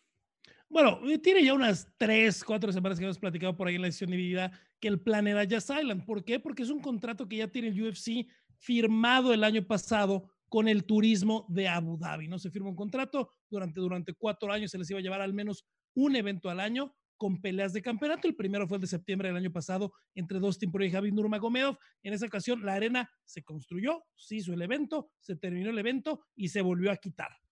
Bueno, eh, tiene ya unas tres, cuatro semanas que hemos platicado por ahí en la edición de vida que el plan era Jazz Island. ¿Por qué? Porque es un contrato que ya tiene el UFC firmado el año pasado con el turismo de Abu Dhabi. No se firma un contrato durante, durante cuatro años, se les iba a llevar al menos un evento al año con peleas de campeonato. El primero fue el de septiembre del año pasado entre dos Poirier y Javi Nurmagomedov. En esa ocasión la arena se construyó, se hizo el evento, se terminó el evento y se volvió a quitar.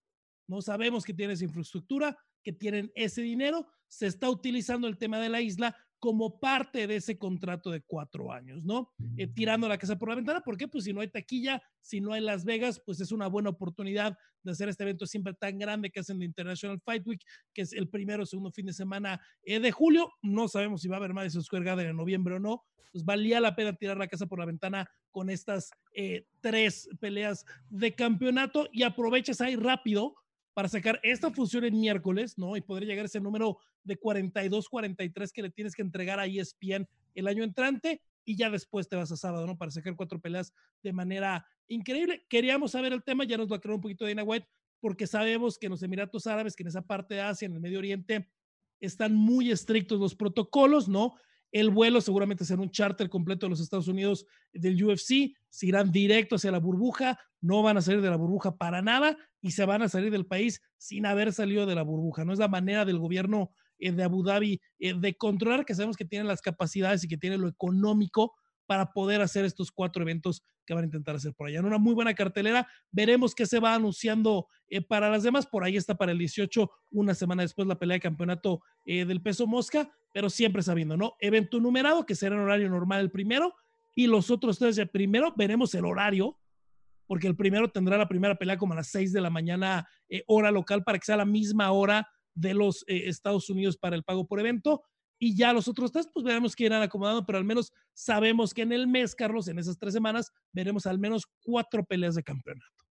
No sabemos que tiene esa infraestructura, que tienen ese dinero. Se está utilizando el tema de la isla como parte de ese contrato de cuatro años, ¿no? Eh, tirando la casa por la ventana, ¿por qué? Pues si no hay taquilla, si no hay Las Vegas, pues es una buena oportunidad de hacer este evento siempre tan grande que hacen de International Fight Week, que es el primero o segundo fin de semana eh, de julio. No sabemos si va a haber Madison Square Garden en noviembre o no. Pues valía la pena tirar la casa por la ventana con estas eh, tres peleas de campeonato y aprovechas ahí rápido para sacar esta función en miércoles, ¿no? Y poder llegar a ese número de 42, 43 que le tienes que entregar a ESPN el año entrante y ya después te vas a sábado, ¿no? Para sacar cuatro peleas de manera increíble. Queríamos saber el tema, ya nos lo aclaró un poquito Dana White, porque sabemos que en los Emiratos Árabes, que en esa parte de Asia, en el Medio Oriente, están muy estrictos los protocolos, ¿no? El vuelo seguramente será un charter completo de los Estados Unidos del UFC, se irán directo hacia la burbuja, no van a salir de la burbuja para nada y se van a salir del país sin haber salido de la burbuja. No es la manera del gobierno eh, de Abu Dhabi eh, de controlar, que sabemos que tienen las capacidades y que tienen lo económico para poder hacer estos cuatro eventos que van a intentar hacer por allá. En una muy buena cartelera, veremos qué se va anunciando eh, para las demás. Por ahí está para el 18, una semana después la pelea de campeonato del peso mosca, pero siempre sabiendo, ¿no? Evento numerado, que será en horario normal el primero, y los otros tres, el primero veremos el horario, porque el primero tendrá la primera pelea como a las 6 de la mañana, hora local, para que sea la misma hora de los eh, Estados Unidos para el pago por evento. Y ya los otros tres, pues veremos que irán acomodando, pero al menos sabemos que en el mes, Carlos, en esas tres semanas, veremos al menos cuatro peleas de campeonato.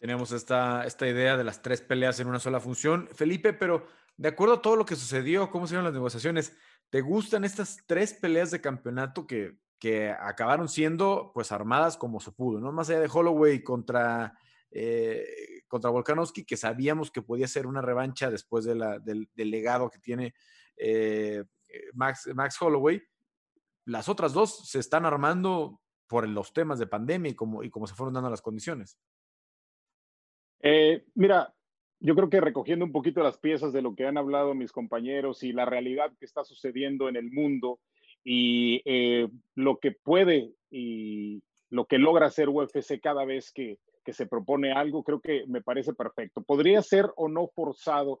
Tenemos esta, esta idea de las tres peleas en una sola función. Felipe, pero de acuerdo a todo lo que sucedió, cómo se las negociaciones, ¿te gustan estas tres peleas de campeonato que, que acabaron siendo pues armadas como se pudo, ¿no? Más allá de Holloway contra eh, contra Volkanovski, que sabíamos que podía ser una revancha después de la, del, legado que tiene eh, Max, Max Holloway. Las otras dos se están armando por los temas de pandemia y como, y como se fueron dando las condiciones. Eh, mira, yo creo que recogiendo un poquito las piezas de lo que han hablado mis compañeros y la realidad que está sucediendo en el mundo y lo que puede y lo que logra hacer UFC cada vez que, se propone algo, creo que me parece perfecto. Podría ser o no forzado eh,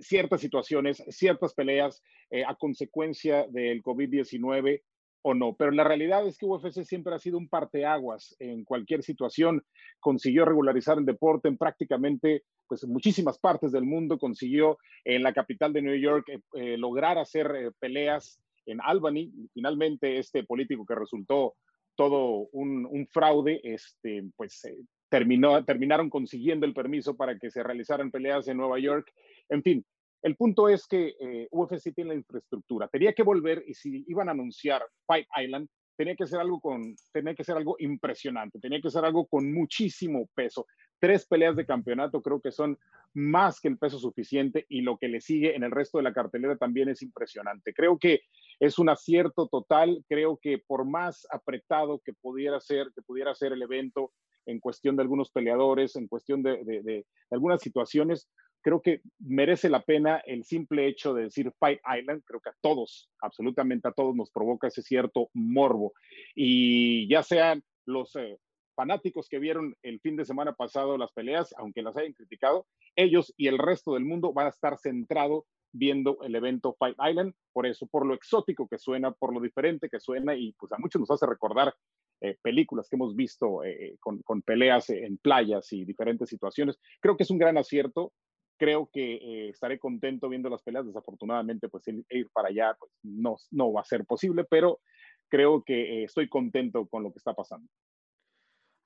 ciertas situaciones, ciertas peleas eh, a consecuencia del COVID-19 o no, pero la realidad es que UFC siempre ha sido un parteaguas en cualquier situación, consiguió regularizar el deporte en prácticamente pues muchísimas partes del mundo, consiguió en la capital de New York eh, lograr hacer peleas en Albany, finalmente este político que resultó todo un, fraude, este, pues eh, terminó, terminaron consiguiendo el permiso para que se realizaran peleas en Nueva York. En fin, el punto es que eh, UFC tiene la infraestructura. Tenía que volver y si iban a anunciar Fight Island, tenía que ser algo con, tenía que ser algo impresionante, tenía que ser algo con muchísimo peso. Tres peleas de campeonato creo que son más que el peso suficiente y lo que le sigue en el resto de la cartelera también es impresionante. Creo que es un acierto total, creo que por más apretado que pudiera ser, que pudiera ser el evento en cuestión de algunos peleadores, en cuestión de, de algunas situaciones, creo que merece la pena el simple hecho de decir Fight Island, creo que a todos, absolutamente a todos nos provoca ese cierto morbo. Y ya sean los eh, fanáticos que vieron el fin de semana pasado las peleas, aunque las hayan criticado, ellos y el resto del mundo van a estar centrado viendo el evento Fight Island, por eso, por lo exótico que suena, por lo diferente que suena y pues a muchos nos hace recordar eh, películas que hemos visto eh, con, con, peleas en playas y diferentes situaciones. Creo que es un gran acierto creo que eh, estaré contento viendo las peleas. Desafortunadamente, pues ir para allá pues, no, no va a ser posible, pero creo que eh, estoy contento con lo que está pasando.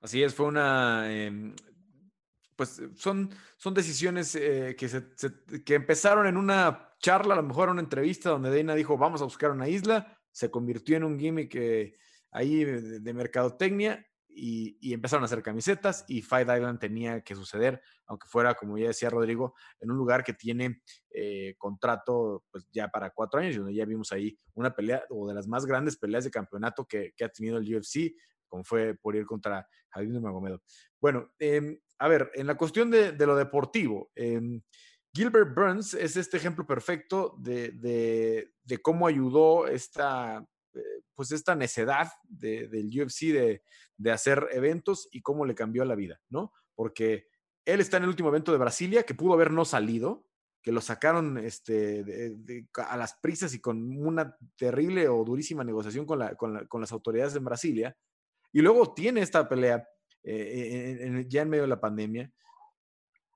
Así es, fue una... Em, pues son, son decisiones eh, que, se, que empezaron en una charla, a lo mejor en una entrevista donde Dana dijo, vamos a buscar una isla, se convirtió en un gimmick ahí de, de mercadotecnia y, empezaron a hacer camisetas y Fight Island tenía que suceder, aunque fuera, como ya decía Rodrigo, en un lugar que tiene eh, contrato pues ya para cuatro años, y donde ya vimos ahí una pelea o de las más grandes peleas de campeonato que, ha tenido el UFC, como fue por ir contra Javier Magomedo. Bueno, em, a ver, en la cuestión de, lo deportivo, em, Gilbert Burns es este ejemplo perfecto de, de cómo ayudó esta pues esta necedad del UFC de, hacer eventos y cómo le cambió la vida, ¿no? Porque él está en el último evento de Brasilia que pudo haber no salido, que lo sacaron este, a las prisas y con una terrible o durísima negociación con, las autoridades en Brasilia. Y luego tiene esta pelea eh, ya en medio de la pandemia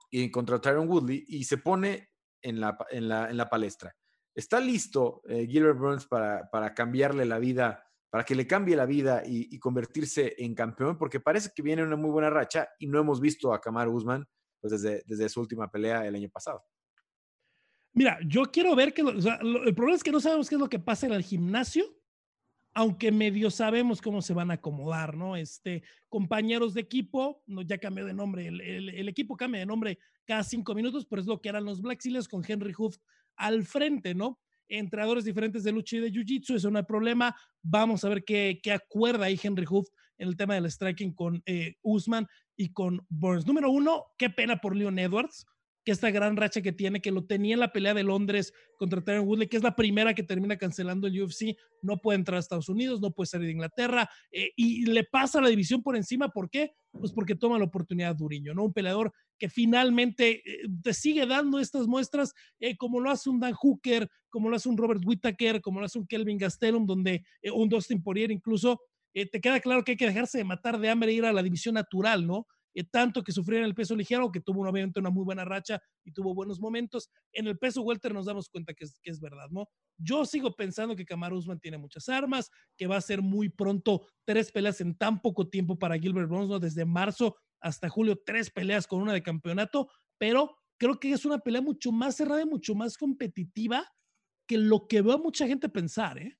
y contra Tyron Woodley y se pone en la, en la palestra. ¿Está listo eh, Gilbert Burns para, para, cambiarle la vida, para que le cambie la vida y, convertirse en campeón? Porque parece que viene una muy buena racha y no hemos visto a Kamar Guzmán pues desde, desde su última pelea el año pasado. Mira, yo quiero ver que el problema es que no sabemos qué es lo que pasa en el gimnasio, aunque medio sabemos cómo se van a acomodar, ¿no? Este, compañeros de equipo, no, ya cambió de nombre, el, el, equipo cambia de nombre cada cinco minutos, pero es lo que eran los Black Seals con Henry Huff al frente, ¿no? Entrenadores diferentes de lucha y de jiu-jitsu, eso no hay problema. Vamos a ver qué, qué acuerda ahí Henry Hoof en el tema del striking con eh, Usman y con Burns. Número uno, qué pena por Leon Edwards que esta gran racha que tiene, que lo tenía en la pelea de Londres contra Tyron Woodley, que es la primera que termina cancelando el UFC, no puede entrar a Estados Unidos, no puede salir de Inglaterra, eh, y le pasa la división por encima, ¿por qué? Pues porque toma la oportunidad Duriño, ¿no? Un peleador que finalmente eh, te sigue dando estas muestras, eh, como lo hace un Dan Hooker, como lo hace un Robert Whittaker, como lo hace un Kelvin Gastelum, donde un Dustin Poirier incluso, te queda claro que hay que dejarse de matar de hambre e ir a la división natural, ¿no? Eh, tanto que sufrió en el peso ligero, que tuvo obviamente una muy buena racha y tuvo buenos momentos. En el peso welter nos damos cuenta que es, que es verdad, ¿no? Yo sigo pensando que Kamaru Usman tiene muchas armas, que va a ser muy pronto tres peleas en tan poco tiempo para Gilbert Burns, ¿no? Desde marzo hasta julio, tres peleas con una de campeonato, pero creo que es una pelea mucho más cerrada y mucho más competitiva que lo que veo mucha gente pensar, ¿eh?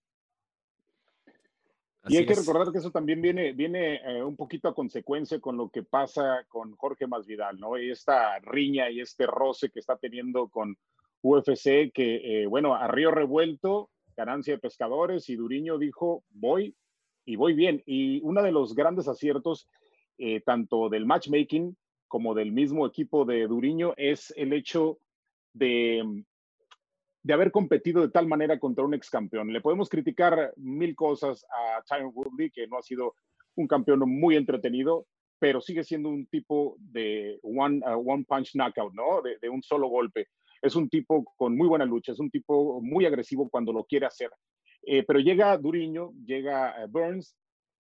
Y hay que recordar que eso también viene, viene eh, un poquito a consecuencia con lo que pasa con Jorge Masvidal, ¿no? Y esta riña y este roce que está teniendo con UFC, que, eh, bueno, a río revuelto, ganancia de pescadores, y Duriño dijo, voy y voy bien. Y uno de los grandes aciertos, eh, tanto del matchmaking como del mismo equipo de Duriño, es el hecho de de haber competido de tal manera contra un ex campeón. Le podemos criticar mil cosas a Tyron Woodley, que no ha sido un campeón muy entretenido, pero sigue siendo un tipo de one, uh, punch knockout, ¿no? De, un solo golpe. Es un tipo con muy buena lucha, es un tipo muy agresivo cuando lo quiere hacer. Eh, pero llega Duriño, llega uh, Burns,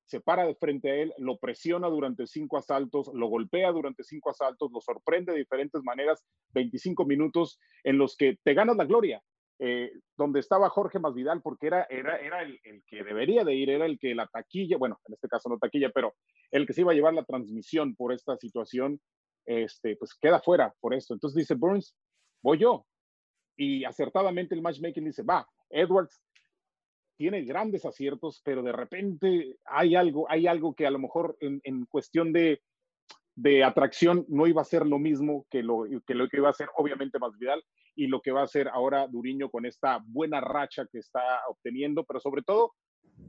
se para de frente a él, lo presiona durante cinco asaltos, lo golpea durante cinco asaltos, lo sorprende de diferentes maneras, 25 minutos en los que te ganas la gloria. Eh, donde estaba Jorge Masvidal, porque era, era, era el, que debería de ir, era el que la taquilla, bueno, en este caso no taquilla, pero el que se iba a llevar la transmisión por esta situación, este, pues queda fuera por esto. Entonces dice Burns, voy yo. Y acertadamente el matchmaking dice, va, Edwards tiene grandes aciertos, pero de repente hay algo, hay algo que a lo mejor en, en cuestión de, de atracción no iba a ser lo mismo que lo, que lo que iba a ser obviamente más Vidal y lo que va a hacer ahora Duriño con esta buena racha que está obteniendo, pero sobre todo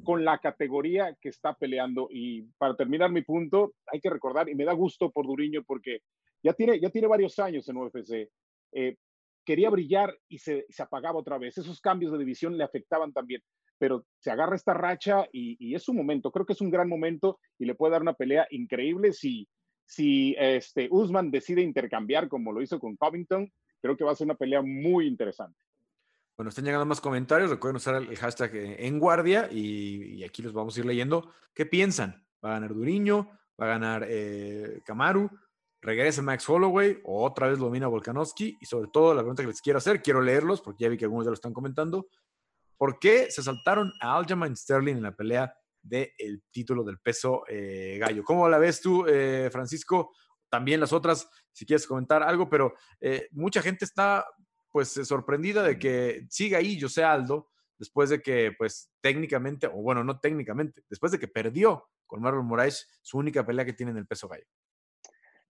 con la categoría que está peleando. Y para terminar mi punto, hay que recordar, y me da gusto por Duriño porque ya tiene, ya tiene varios años en UFC. Eh, quería brillar y se, se, apagaba otra vez. Esos cambios de división le afectaban también, pero se agarra esta racha y, y es su momento. Creo que es un gran momento y le puede dar una pelea increíble si si este, Usman decide intercambiar como lo hizo con Covington, creo que va a ser una pelea muy interesante. Bueno, están llegando más comentarios. Recuerden usar el hashtag eh, en guardia y, aquí los vamos a ir leyendo. ¿Qué piensan? ¿Va a ganar Duriño? ¿Va a ganar eh? ¿Regresa Max Holloway? ¿O otra vez domina Volkanovski? Y sobre todo, la pregunta que les quiero hacer, quiero leerlos porque ya vi que algunos ya lo están comentando. ¿Por qué se saltaron a Aljamain Sterling en la pelea del título del peso eh, gallo. ¿Cómo la ves tú, eh, Francisco? También las otras, si quieres comentar algo, pero eh, mucha gente está pues sorprendida de que siga ahí José Aldo después de que pues técnicamente, o bueno, no técnicamente, después de que perdió con Marlon Moraes, su única pelea que tiene en el peso gallo.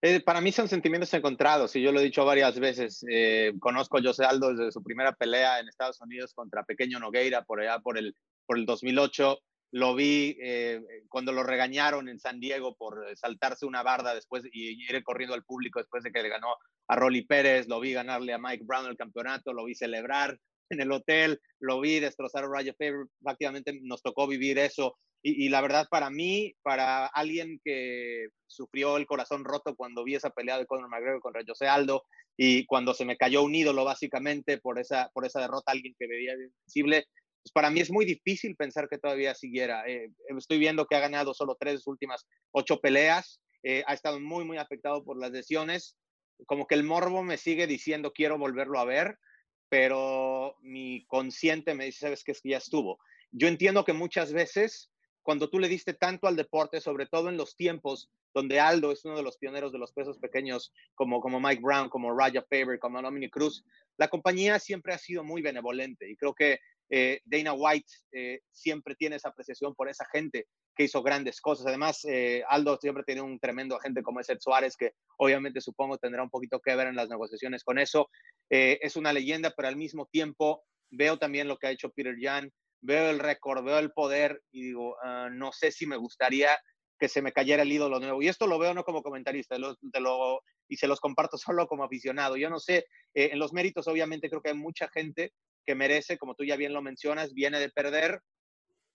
Eh, para mí son sentimientos encontrados, y yo lo he dicho varias veces. Eh, conozco a José Aldo desde su primera pelea en Estados Unidos contra Pequeño Nogueira, por allá por el, por el 2008. Lo vi eh, cuando lo regañaron en San Diego por saltarse una barda después y ir corriendo al público después de que le ganó a Rolly Pérez. Lo vi ganarle a Mike Brown el campeonato, lo vi celebrar en el hotel, lo vi destrozar a Roger Faber. Prácticamente nos tocó vivir eso y, la verdad, para mí, para alguien que sufrió el corazón roto cuando vi esa pelea de Conor McGregor contra José Aldo y cuando se me cayó un ídolo básicamente por esa, por esa derrota, alguien que veía invencible, pues para mí es muy difícil pensar que todavía siguiera. Eh, estoy viendo que ha ganado solo tres últimas ocho peleas, eh, ha estado muy, muy afectado por las lesiones. Como que el morbo me sigue diciendo quiero volverlo a ver, pero mi consciente me dice, sabes que es que ya estuvo. Yo entiendo que muchas veces cuando tú le diste tanto al deporte, sobre todo en los tiempos donde Aldo es uno de los pioneros de los pesos pequeños, como, como Mike Brown, como Raja Faber, como Dominic Cruz, la compañía siempre ha sido muy benevolente y creo que eh, Dana White eh, siempre tiene esa apreciación por esa gente que hizo grandes cosas. Además, eh, Aldo siempre tiene un tremendo agente como es Ed Suárez, que obviamente supongo tendrá un poquito que ver en las negociaciones con eso. es una leyenda, pero al mismo tiempo veo también lo que ha hecho Peter Jan veo el récord, veo el poder y digo, ah, no sé si me gustaría que se me cayera el ídolo nuevo. Y esto lo veo no como comentarista, lo, y se los comparto solo como aficionado. Yo no sé, eh, en los méritos obviamente creo que hay mucha gente que merece, como tú ya bien lo mencionas, viene de perder.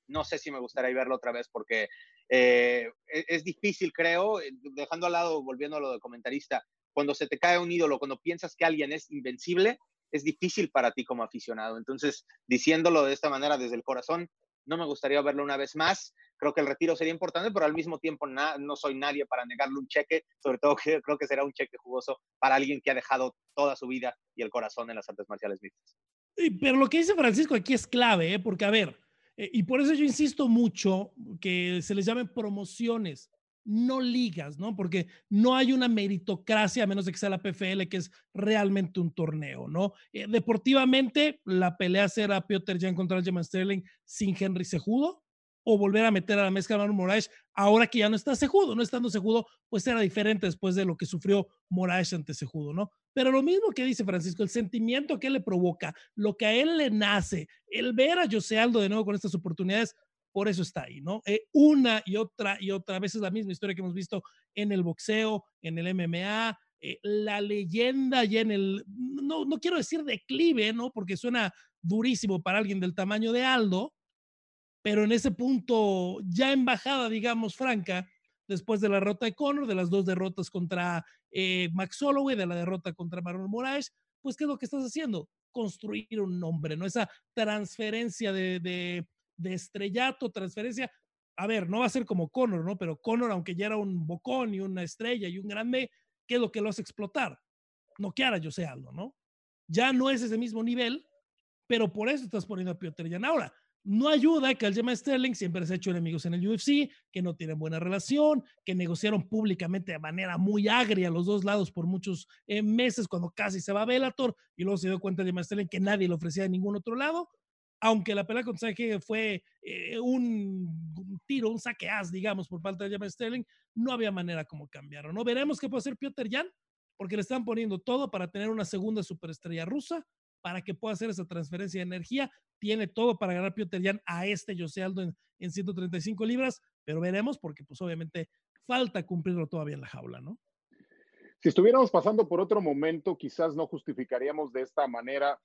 No sé si me gustaría verlo otra vez porque eh, es, es, difícil, creo, eh, dejando al lado, volviendo a lo de comentarista, cuando se te cae un ídolo, cuando piensas que alguien es invencible, es difícil para ti como aficionado. Entonces, diciéndolo de esta manera desde el corazón, no me gustaría verlo una vez más. Creo que el retiro sería importante, pero al mismo tiempo no soy nadie para negarle un cheque, sobre todo que creo que será un cheque jugoso para alguien que ha dejado toda su vida y el corazón en las artes marciales mixtas. Pero lo que dice Francisco aquí es clave, ¿eh? porque a ver, eh, y por eso yo insisto mucho que se les llamen promociones no ligas, ¿no? Porque no hay una meritocracia, a menos de que sea la PFL, que es realmente un torneo, ¿no? Eh, deportivamente, la pelea será Piotr Jan contra Jim Sterling sin Henry Sejudo, o volver a meter a la mezcla a Manu Moraes ahora que ya no está Sejudo, no estando Sejudo, pues era diferente después de lo que sufrió Moraes ante Sejudo, ¿no? Pero lo mismo que dice Francisco, el sentimiento que le provoca, lo que a él le nace, el ver a José Aldo de nuevo con estas oportunidades, por eso está ahí, ¿no? Eh, una y otra y otra vez es la misma historia que hemos visto en el boxeo, en el MMA, eh, la leyenda y en el, no, no quiero decir declive, ¿no? Porque suena durísimo para alguien del tamaño de Aldo, pero en ese punto ya en bajada, digamos, franca, después de la derrota de Conor, de las dos derrotas contra eh, Max Holloway, de la derrota contra Marlon Moraes, pues ¿qué es lo que estás haciendo? Construir un nombre, ¿no? Esa transferencia de, de estrellato, transferencia. A ver, no va a ser como Conor, ¿no? Pero Conor, aunque ya era un bocón y una estrella y un grande, ¿qué es lo que lo hace explotar? Noquear a José Aldo, ¿no? Ya no es ese mismo nivel, pero por eso estás poniendo a Piotr Jan. Ahora, no ayuda que Aljamain Sterling siempre se ha hecho enemigos en el UFC, que no tienen buena relación, que negociaron públicamente de manera muy agria los dos lados por muchos eh, meses cuando casi se va a Bellator y luego se dio cuenta de Sterling que nadie le ofrecía de ningún otro lado aunque la pelea con Sage fue eh, un, tiro, un saqueaz, digamos, por parte de James Sterling, no había manera como cambiarlo, ¿no? Veremos qué puede hacer Piotr Jan, porque le están poniendo todo para tener una segunda superestrella rusa, para que pueda hacer esa transferencia de energía. Tiene todo para ganar Piotr Jan a este José Aldo en, en 135 libras, pero veremos, porque pues obviamente falta cumplirlo todavía en la jaula, ¿no? Si estuviéramos pasando por otro momento, quizás no justificaríamos de esta manera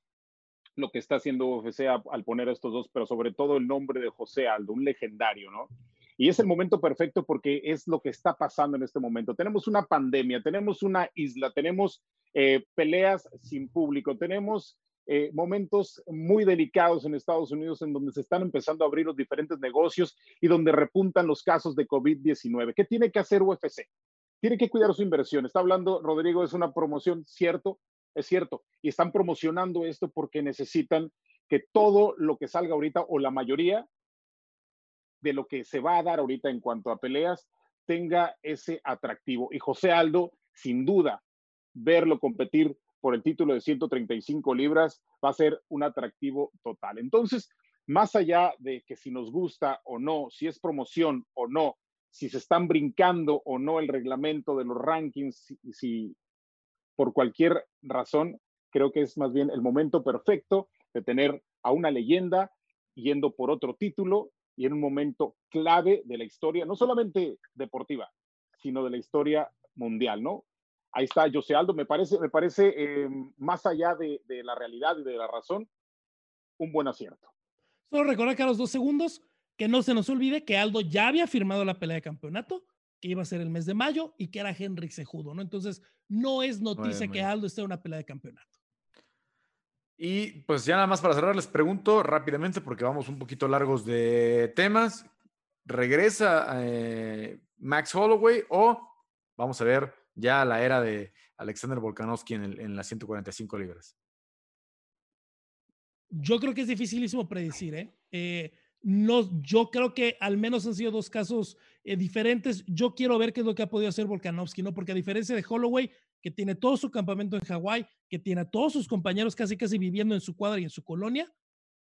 lo que está haciendo UFC al poner a estos dos, pero sobre todo el nombre de José Aldo, un legendario, ¿no? Y es el momento perfecto porque es lo que está pasando en este momento. Tenemos una pandemia, tenemos una isla, tenemos eh, peleas sin público, tenemos eh, momentos muy delicados en Estados Unidos en donde se están empezando a abrir los diferentes negocios y donde repuntan los casos de COVID-19. ¿Qué tiene que hacer UFC? Tiene que cuidar su inversión. Está hablando, Rodrigo, es una promoción, cierto, es cierto, y están promocionando esto porque necesitan que todo lo que salga ahorita o la mayoría de lo que se va a dar ahorita en cuanto a peleas tenga ese atractivo. Y José Aldo, sin duda, verlo competir por el título de 135 libras va a ser un atractivo total. Entonces, más allá de que si nos gusta o no, si es promoción o no, si se están brincando o no el reglamento de los rankings, si, por cualquier razón, creo que es más bien el momento perfecto de tener a una leyenda yendo por otro título y en un momento clave de la historia, no solamente deportiva, sino de la historia mundial, ¿no? Ahí está José Aldo, me parece, me parece eh, más allá de, de, la realidad y de la razón, un buen acierto. Solo recordar que a los dos segundos, que no se nos olvide que Aldo ya había firmado la pelea de campeonato, que iba a ser el mes de mayo y que era Henrik Sejudo, ¿no? Entonces, no es noticia que Aldo esté en una pelea de campeonato. Y pues ya nada más para cerrar, les pregunto rápidamente, porque vamos un poquito largos de temas. ¿Regresa eh, Max Holloway o vamos a ver ya la era de Alexander Volkanovski en, el, en las 145 libras? Yo creo que es dificilísimo predecir, ¿eh? eh no, yo creo que al menos han sido dos casos eh, diferentes. Yo quiero ver qué es lo que ha podido hacer Volkanovski, ¿no? Porque a diferencia de Holloway, que tiene todo su campamento en Hawái, que tiene a todos sus compañeros casi casi viviendo en su cuadra y en su colonia,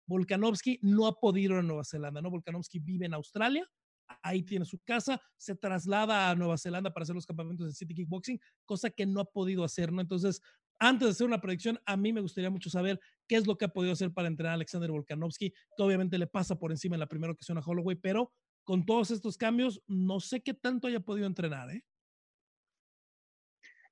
Volkanovski no ha podido ir a Nueva Zelanda, ¿no? Volkanovski vive en Australia, ahí tiene su casa, se traslada a Nueva Zelanda para hacer los campamentos de City Kickboxing, cosa que no ha podido hacer, ¿no? Entonces, antes de hacer una predicción, a mí me gustaría mucho saber qué es lo que ha podido hacer para entrenar a Alexander Volkanovski, que obviamente le pasa por encima en la primera ocasión a Holloway, pero con todos estos cambios, no sé qué tanto haya podido entrenar, ¿eh?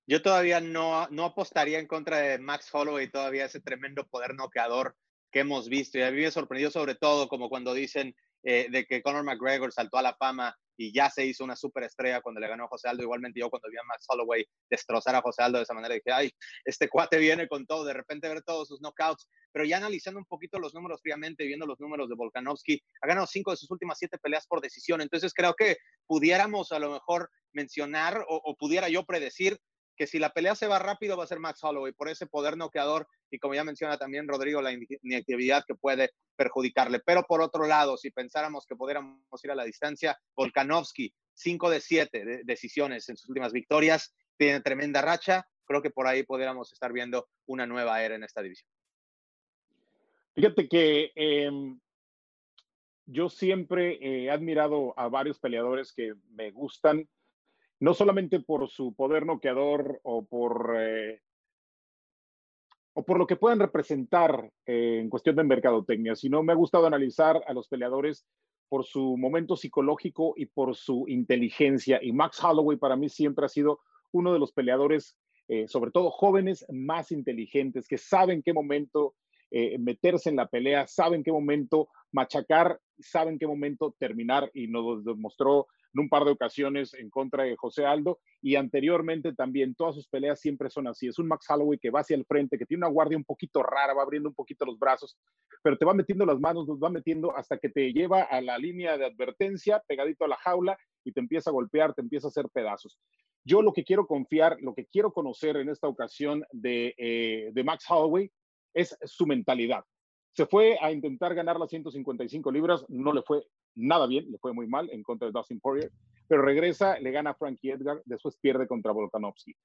Yo todavía no, no apostaría en contra de Max Holloway, todavía ese tremendo poder noqueador que hemos visto. Y a mí me sorprendió sobre todo como cuando dicen eh, de que Conor McGregor saltó a la fama y ya se hizo una superestrella cuando le ganó a José Aldo. Igualmente yo cuando vi a Max Holloway destrozar a José Aldo de esa manera, dije, ay, este cuate viene con todo, de repente ver todos sus knockouts. Pero ya analizando un poquito los números fríamente, viendo los números de Volkanovski, ha ganado cinco de sus últimas siete peleas por decisión. Entonces creo que pudiéramos a lo mejor mencionar o, o pudiera yo predecir que si la pelea se va rápido va a ser Max Holloway por ese poder noqueador y como ya menciona también Rodrigo, la inactividad que puede perjudicarle. Pero por otro lado, si pensáramos que pudiéramos ir a la distancia, Volkanovski, 5 de 7 decisiones en sus últimas victorias, tiene tremenda racha, creo que por ahí pudiéramos estar viendo una nueva era en esta división. Fíjate que em, yo siempre he admirado a varios peleadores que me gustan no solamente por su poder noqueador o por, eh, o por lo que puedan representar eh, en cuestión de mercadotecnia, sino me ha gustado analizar a los peleadores por su momento psicológico y por su inteligencia. Y Max Holloway para mí siempre ha sido uno de los peleadores, eh, sobre todo jóvenes, más inteligentes, que saben qué momento meterse en la pelea, saben qué momento machacar, saben qué momento terminar y nos demostró en un par de ocasiones en contra de José Aldo y anteriormente también todas sus peleas siempre son así. Es un Max Holloway que va hacia el frente, que tiene una guardia un poquito rara, va abriendo un poquito los brazos, pero te va metiendo las manos, los va metiendo hasta que te lleva a la línea de advertencia, pegadito a la jaula y te empieza a golpear, te empieza a hacer pedazos. Yo lo que quiero confiar, lo que quiero conocer en esta ocasión de, eh, de Max Holloway es su mentalidad. Se fue a intentar ganar las 155 libras, no le fue nada bien, le fue muy mal en contra de Dustin Poirier, pero regresa, le gana Frankie Edgar, después pierde contra Volkanovski.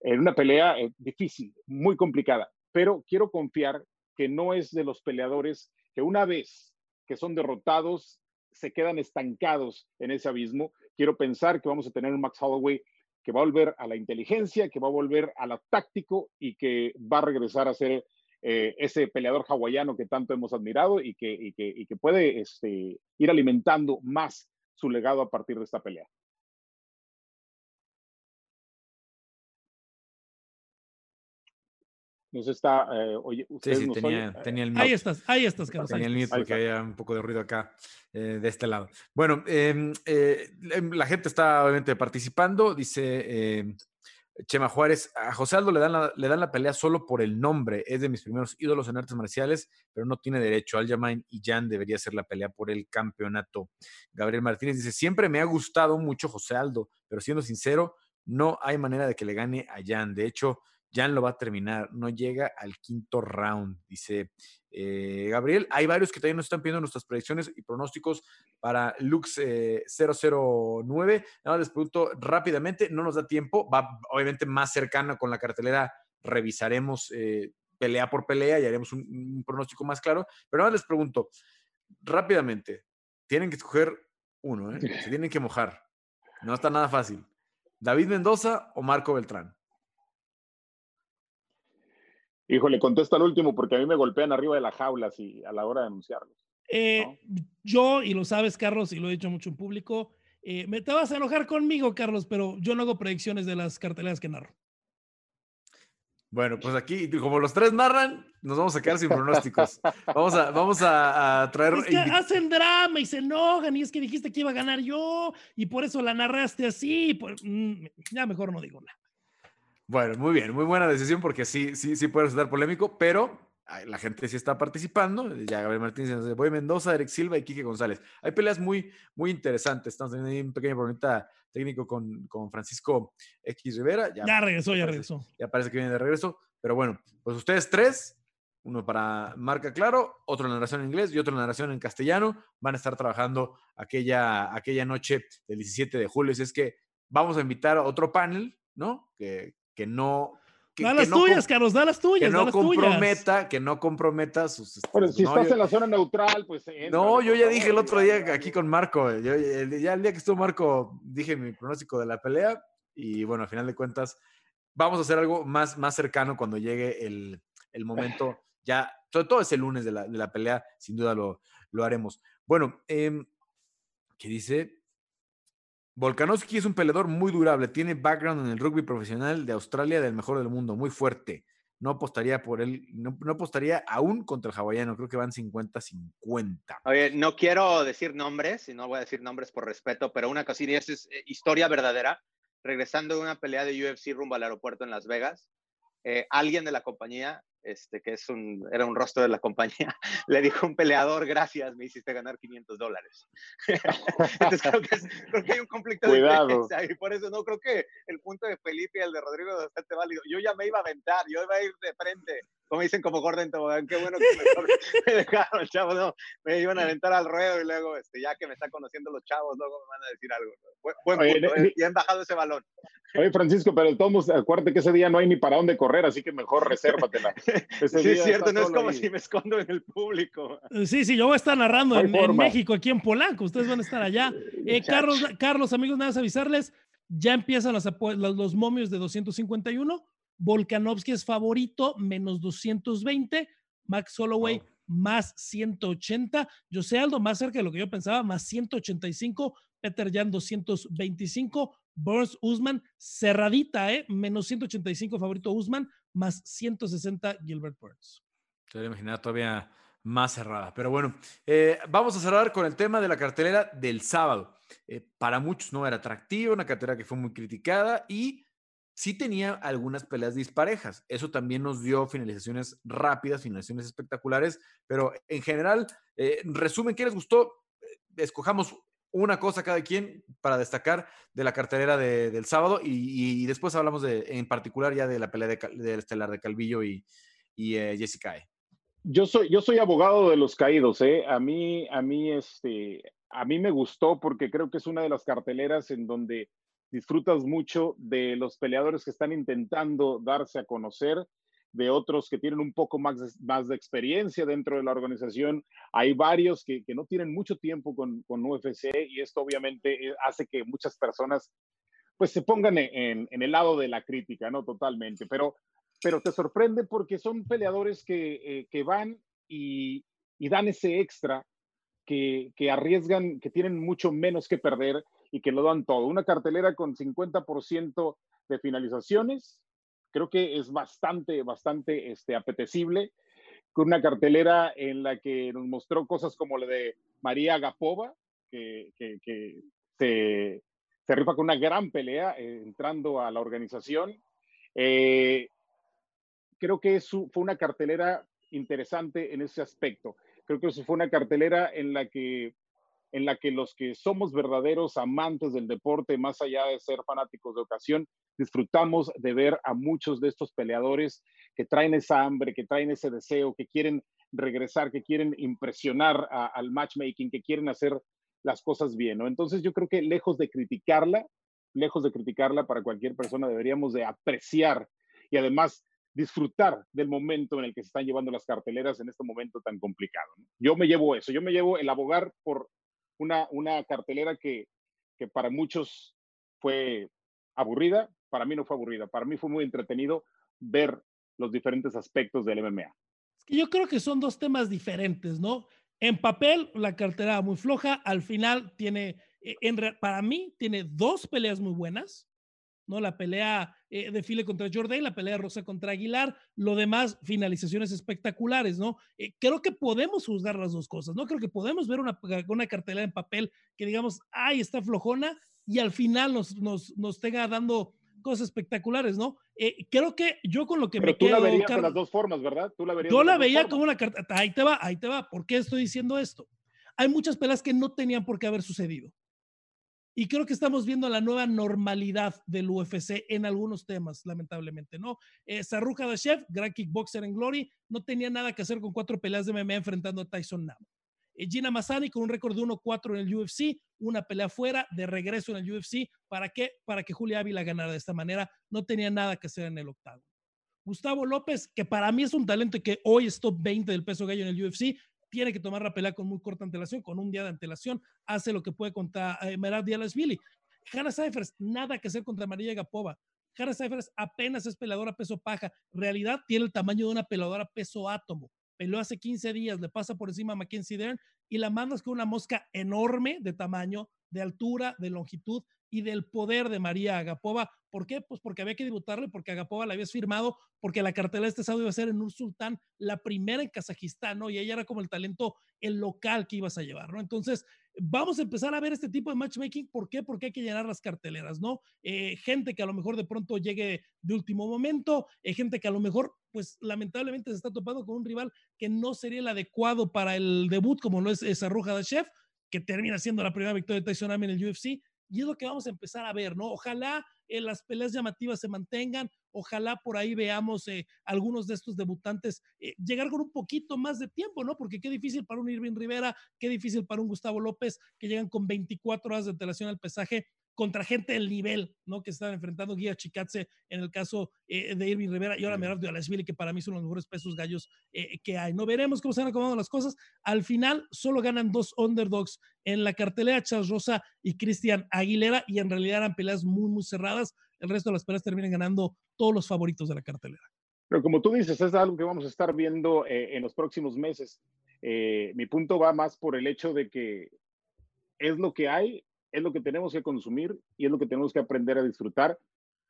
En una pelea eh, difícil, muy complicada, pero quiero confiar que no es de los peleadores que una vez que son derrotados se quedan estancados en ese abismo. Quiero pensar que vamos a tener un Max Holloway que va a volver a la inteligencia, que va a volver a lo táctico y que va a regresar a ser eh, ese peleador hawaiano que tanto hemos admirado y que, que, puede este, ir alimentando más su legado a partir de esta pelea. Nos está, eh, oye, sí, sí, tenía, tenía, el mute. Ahí estás, ahí estás, Carlos. Tenía el mute porque había un poco de ruido acá, eh, de este lado. Bueno, em, la gente está obviamente participando. Dice em, Chema Juárez, a José Aldo le dan, la, le dan la pelea solo por el nombre. Es de mis primeros ídolos en artes marciales, pero no tiene derecho. Aljamain y Jan debería ser la pelea por el campeonato. Gabriel Martínez dice: Siempre me ha gustado mucho José Aldo, pero siendo sincero, no hay manera de que le gane a Jan. De hecho, Jan lo va a terminar. No llega al quinto round, dice eh, Gabriel. Hay varios que también nos están pidiendo nuestras predicciones y pronósticos para Lux 009. Eh, Nada les pregunto rápidamente, no nos da tiempo, va obviamente más cercana con la cartelera, revisaremos eh, pelea por pelea y haremos un, pronóstico más claro, pero nada les pregunto rápidamente, tienen que escoger uno, se tienen que mojar. No está nada fácil. ¿David Mendoza o Marco Beltrán? Híjole, contesta el último porque a mí me golpean arriba de la jaula a la hora de anunciarlos. Eh, yo, y lo sabes, Carlos, y lo he dicho mucho en público, eh, me te vas a enojar conmigo, Carlos, pero yo no hago predicciones de las carteleras que narro. Bueno, pues aquí, como los tres narran, nos vamos a quedar sin pronósticos. Vamos a, vamos a, traer. Es que hacen drama y se enojan, y es que dijiste que iba a ganar yo, y por eso la narraste así. Mm, ya mejor no digo nada. Bueno, muy bien, muy buena decisión porque sí, sí, sí puede resultar polémico, pero la gente sí está participando. Ya Gabriel Martínez, Voy Mendoza, Eric Silva y Quique González. Hay peleas muy, muy interesantes. Estamos teniendo ahí un pequeño problema técnico con, con, Francisco X Rivera. Ya, regresó, ya regresó. Ya parece que viene de regreso. Pero bueno, pues ustedes tres, uno para marca claro, otro en narración en inglés y otro en narración en castellano, van a estar trabajando aquella, aquella noche del 17 de julio. Así es que vamos a invitar a otro panel, ¿no? Que, que no que, da las tuyas, Carlos, da las tuyas. Que no comprometa, que no comprometa sus. Si estás en la zona neutral, pues. no, yo ya dije el otro día aquí con Marco. ya el día que estuvo Marco, dije mi pronóstico de la pelea. Y bueno, al final de cuentas, vamos a hacer algo más, más cercano cuando llegue el, el momento. Ya, todo, todo ese lunes de la, de la pelea, sin duda lo, lo haremos. Bueno, eh, ¿qué dice? Volkanovski es un peleador muy durable, tiene background en el rugby profesional de Australia, del mejor del mundo, muy fuerte. No apostaría por él, no, apostaría aún contra el hawaiano, creo que van 50-50. Oye, no quiero decir nombres, y no voy a decir nombres por respeto, pero una cosilla, es eh, historia verdadera. Regresando de una pelea de UFC rumbo al aeropuerto en Las Vegas, eh, alguien de la compañía este, que es un, era un rostro de la compañía, le dijo un peleador, gracias, me hiciste ganar 500 dólares. Entonces creo que, creo que, hay un conflicto de interés y por eso no creo que el punto de Felipe y el de Rodrigo es bastante válido. Yo ya me iba a aventar, yo iba a ir de frente, como dicen como Gordon Tobogán, qué bueno que me dejaron, chavos, no, me iban a aventar al ruedo y luego, este, ya que me están conociendo los chavos, luego me van a decir algo. Buen, punto, ¿eh? y han bajado ese balón. Oye, Francisco, pero todos acuérdate que ese día no hay ni para dónde correr, así que mejor resérvatela. sí, es cierto, no es como si me escondo en el público. Sí, sí, yo voy a estar narrando en, México, aquí en Polanco, ustedes van a estar allá. Eh, Carlos, Carlos, amigos, nada más avisarles, ya empiezan los, los, momios de 251, Volkanovski es favorito, menos 220, Max Holloway más 180, José Aldo más cerca de lo que yo pensaba, más 185, Peter Jan 225, Burns Usman, cerradita, ¿eh? Menos 185 favorito Usman, más 160 Gilbert Burns. Se a imaginar todavía más cerrada. Pero bueno, eh, vamos a cerrar con el tema de la cartelera del sábado. Eh, para muchos no era atractiva, una cartelera que fue muy criticada y sí tenía algunas peleas disparejas. Eso también nos dio finalizaciones rápidas, finalizaciones espectaculares, pero en general, eh, resumen, ¿qué les gustó? escojamos una cosa cada quien para destacar de la cartelera del sábado y, después hablamos de, en particular ya de la pelea de, del estelar de Calvillo y, eh, Jessica. Yo soy, yo soy abogado de los caídos, ¿eh? A mí, a mí, este, a mí me gustó porque creo que es una de las carteleras en donde disfrutas mucho de los peleadores que están intentando darse a conocer de otros que tienen un poco más de, más de experiencia dentro de la organización. Hay varios que, que no tienen mucho tiempo con, con, UFC y esto obviamente eh, hace que muchas personas pues se pongan en, en, el lado de la crítica, ¿no? Totalmente, pero, pero te sorprende porque son peleadores que, eh, que van y, y, dan ese extra, que, que arriesgan, que tienen mucho menos que perder y que lo dan todo. Una cartelera con 50% de finalizaciones, creo que es bastante, bastante este, apetecible, con una cartelera en la que nos mostró cosas como la de María Gapova, que, se, rifa con una gran pelea eh, entrando a la organización. Eh, creo que fue una cartelera interesante en ese aspecto. Creo que fue una cartelera en la que en la que los que somos verdaderos amantes del deporte, más allá de ser fanáticos de ocasión, disfrutamos de ver a muchos de estos peleadores que traen esa hambre, que traen ese deseo, que quieren regresar, que quieren impresionar al matchmaking, que quieren hacer las cosas bien, ¿no? Entonces yo creo que lejos de criticarla, lejos de criticarla para cualquier persona, deberíamos de apreciar y además disfrutar del momento en el que se están llevando las carteleras en este momento tan complicado. Yo me llevo eso, yo me llevo el abogar por una, una cartelera que, que para muchos fue aburrida, para mí no fue aburrida, para mí fue muy entretenido ver los diferentes aspectos del MMA. Yo creo que son dos temas diferentes, ¿no? En papel, la cartera muy floja, al final tiene, eh, en, para mí, tiene dos peleas muy buenas, ¿no? La pelea eh, de File contra Jordan, la pelea Rosa contra Aguilar, lo demás, finalizaciones espectaculares, ¿no? Eh, creo que podemos juzgar las dos cosas, ¿no? Creo que podemos ver una, una cartelera en papel que digamos, ay, está flojona, y al final nos, nos, nos tenga dando cosas espectaculares, ¿no? Eh, creo que yo con lo que Pero me tú quedo, la Carlos, de las dos formas, ¿verdad? Tú la verías yo de la veía como una carta. Ahí te va, ahí te va. ¿Por qué estoy diciendo esto? Hay muchas peleas que no tenían por qué haber sucedido. Y creo que estamos viendo la nueva normalidad del UFC en algunos temas, lamentablemente, ¿no? Eh, Sarruja Dashev, gran kickboxer en Glory, no tenía nada que hacer con cuatro peleas de MMA enfrentando a Tyson Nam. Eh, Gina Massani con un récord de 1-4 en el UFC, una pelea fuera, de regreso en el UFC. ¿Para qué? Para que Julia Ávila ganara de esta manera. No tenía nada que hacer en el octavo. Gustavo López, que para mí es un talento que hoy es top 20 del peso gallo en el UFC, tiene que tomar la pelea con muy corta antelación, con un día de antelación, hace lo que puede contra eh, Merab Dialashvili. Hannah Cyphers, nada que hacer contra María Gapova. Hannah Cyphers apenas es peleadora peso paja. Realidad tiene el tamaño de una peleadora peso átomo. Peleó hace 15 días, le pasa por encima a Mackenzie Dern y la mandas con una mosca enorme de tamaño, de altura, de longitud y del poder de María Agapova. ¿Por qué? Pues porque había que debutarle, porque Agapova la habías firmado, porque la cartela de este sábado iba a ser en Nur Sultán, la primera en Kazajistán, ¿no? Y ella era como el talento, el local que ibas a llevar, ¿no? Entonces, vamos a empezar a ver este tipo de matchmaking. ¿Por qué? Porque hay que llenar las carteleras, ¿no? Eh, gente que a lo mejor de pronto llegue de último momento, eh, gente que a lo mejor, pues lamentablemente se está topando con un rival que no sería el adecuado para el debut, como lo es de Chef, que termina siendo la primera victoria de Tyson en el UFC. Y es lo que vamos a empezar a ver, ¿no? Ojalá eh, las peleas llamativas se mantengan, ojalá por ahí veamos eh, algunos de estos debutantes eh, llegar con un poquito más de tiempo, ¿no? Porque qué difícil para un Irving Rivera, qué difícil para un Gustavo López, que llegan con 24 horas de antelación al pesaje contra gente del nivel, ¿no? Que están enfrentando Guía Chikatse en el caso eh, de Irving Rivera y ahora Merab de Alashvili, que para mí son los mejores pesos gallos eh, que hay. No veremos cómo se van acomodando las cosas. Al final solo ganan dos underdogs en la cartelera, Charles Rosa y Cristian Aguilera, y en realidad eran peleas muy, muy cerradas. El resto de las peleas terminan ganando todos los favoritos de la cartelera. Pero como tú dices, es algo que vamos a estar viendo eh, en los próximos meses. Mi punto va más por el hecho de que es lo que hay, es lo que tenemos que consumir y es lo que tenemos que aprender a disfrutar,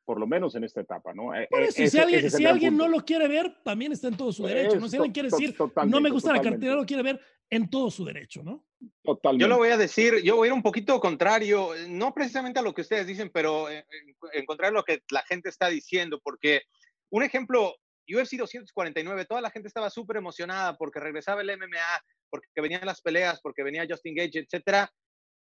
por lo menos en esta etapa, ¿no? Eh, Bueno, eh, si, ese- alguien, es el si alguien no lo quiere ver, también está en todo su derecho, ¿no? Si alguien quiere to- decir, no me totalmente, gusta la cartelera, lo quiere ver en todo su derecho, ¿no? Totalmente. Yo lo voy a decir, yo voy a ir un poquito contrario, no precisamente a lo que ustedes dicen, pero en, en- en contrario a lo que la gente está diciendo, porque un ejemplo, UFC 249, toda la gente estaba súper emocionada porque regresaba el MMA, porque venían las peleas, porque venía Justin Gage, etcétera.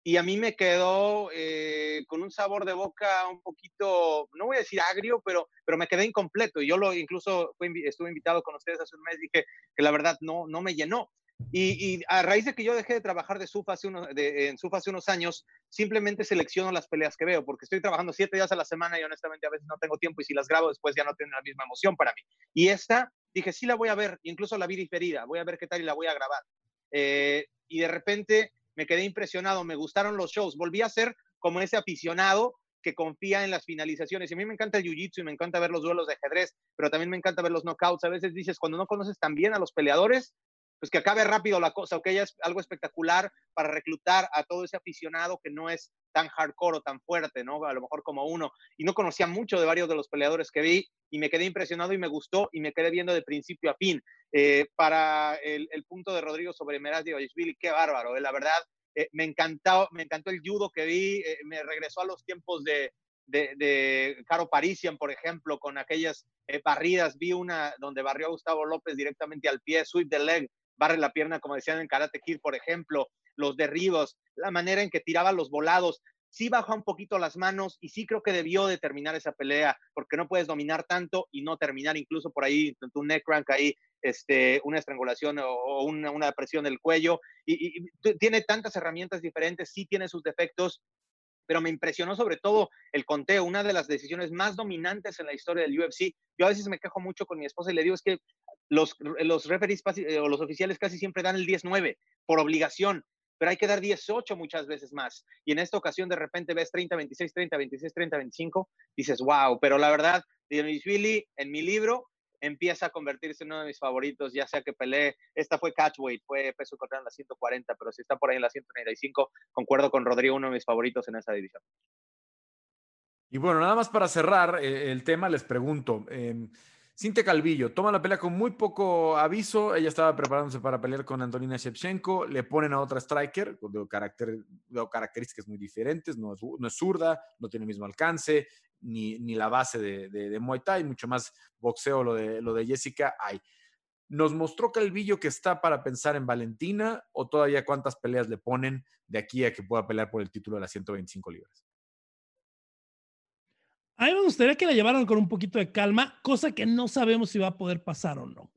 Y a mí me quedó eh, con un sabor de boca un poquito, no voy a decir agrio, pero, pero me quedé incompleto. Yo lo incluso fui estuve invitado con ustedes hace un mes, dije que la verdad no, no me llenó. Y, y a raíz de que yo dejé de trabajar de SUF hace unos, de, en SUF hace unos años, simplemente selecciono las peleas que veo, porque estoy trabajando siete días a la semana y honestamente a veces no tengo tiempo y si las grabo después ya no tienen la misma emoción para mí. Y esta, dije, sí la voy a ver, incluso la vi diferida, voy a ver qué tal y la voy a grabar. Eh, y de repente me quedé impresionado, me gustaron los shows, volví a ser como ese aficionado que confía en las finalizaciones. Y a mí me encanta el jiu-jitsu y me encanta ver los duelos de ajedrez, pero también me encanta ver los knockouts. A veces dices, cuando no conoces tan bien a los peleadores, pues que acabe rápido la cosa, o que haya algo espectacular para reclutar a todo ese aficionado que no es tan hardcore o tan fuerte, ¿no? A lo mejor como uno. Y no conocía mucho de varios de los peleadores que vi y me quedé impresionado y me gustó y me quedé viendo de principio a fin. Eh, para el, punto de Rodrigo sobre Meraz Billy, qué bárbaro, eh, la verdad. Eh, me, encantó, me encantó el judo que vi, me regresó a los tiempos de, de, de Caro Parisian, por ejemplo, con aquellas barridas. Vi una donde barrió a Gustavo López directamente al pie, sweep the leg, barre la pierna, como decían en Karate Kid, por ejemplo, los derribos, la manera en que tiraba los volados. Sí baja un poquito las manos y sí creo que debió de terminar esa pelea, porque no puedes dominar tanto y no terminar incluso por ahí, un neck crank ahí, este, una estrangulación o, una, presión del cuello. Y, y, tiene tantas herramientas diferentes, sí tiene sus defectos, pero me impresionó sobre todo el conteo, una de las decisiones más dominantes en la historia del UFC. Yo a veces me quejo mucho con mi esposa y le digo es que los, los referees o los oficiales casi siempre dan el 10-9 por obligación. pero hay que dar 18 muchas veces más. Y en esta ocasión de repente ves 30, 26, 30, 26, 30, 25, dices, wow, pero la verdad, Billy en mi libro empieza a convertirse en uno de mis favoritos, ya sea que peleé, esta fue catchweight, fue peso cortar en la 140, pero si está por ahí en la 135, concuerdo con Rodrigo, uno de mis favoritos en esa división. Y bueno, nada más para cerrar eh, el tema, les pregunto, eh, Cintia Calvillo toma la pelea con muy poco aviso. Ella estaba preparándose para pelear con Antonina Shevchenko. Le ponen a otra striker de, carácter, de características muy diferentes. No es, no es, zurda, no tiene el mismo alcance, ni, ni la base de, Muay Thai, mucho más boxeo lo de, lo de Jessica hay. ¿Nos mostró Calvillo que está para pensar en Valentina o todavía cuántas peleas le ponen de aquí a que pueda pelear por el título de las 125 libras? A mí me gustaría que la llevaran con un poquito de calma, cosa que no sabemos si va a poder pasar o no.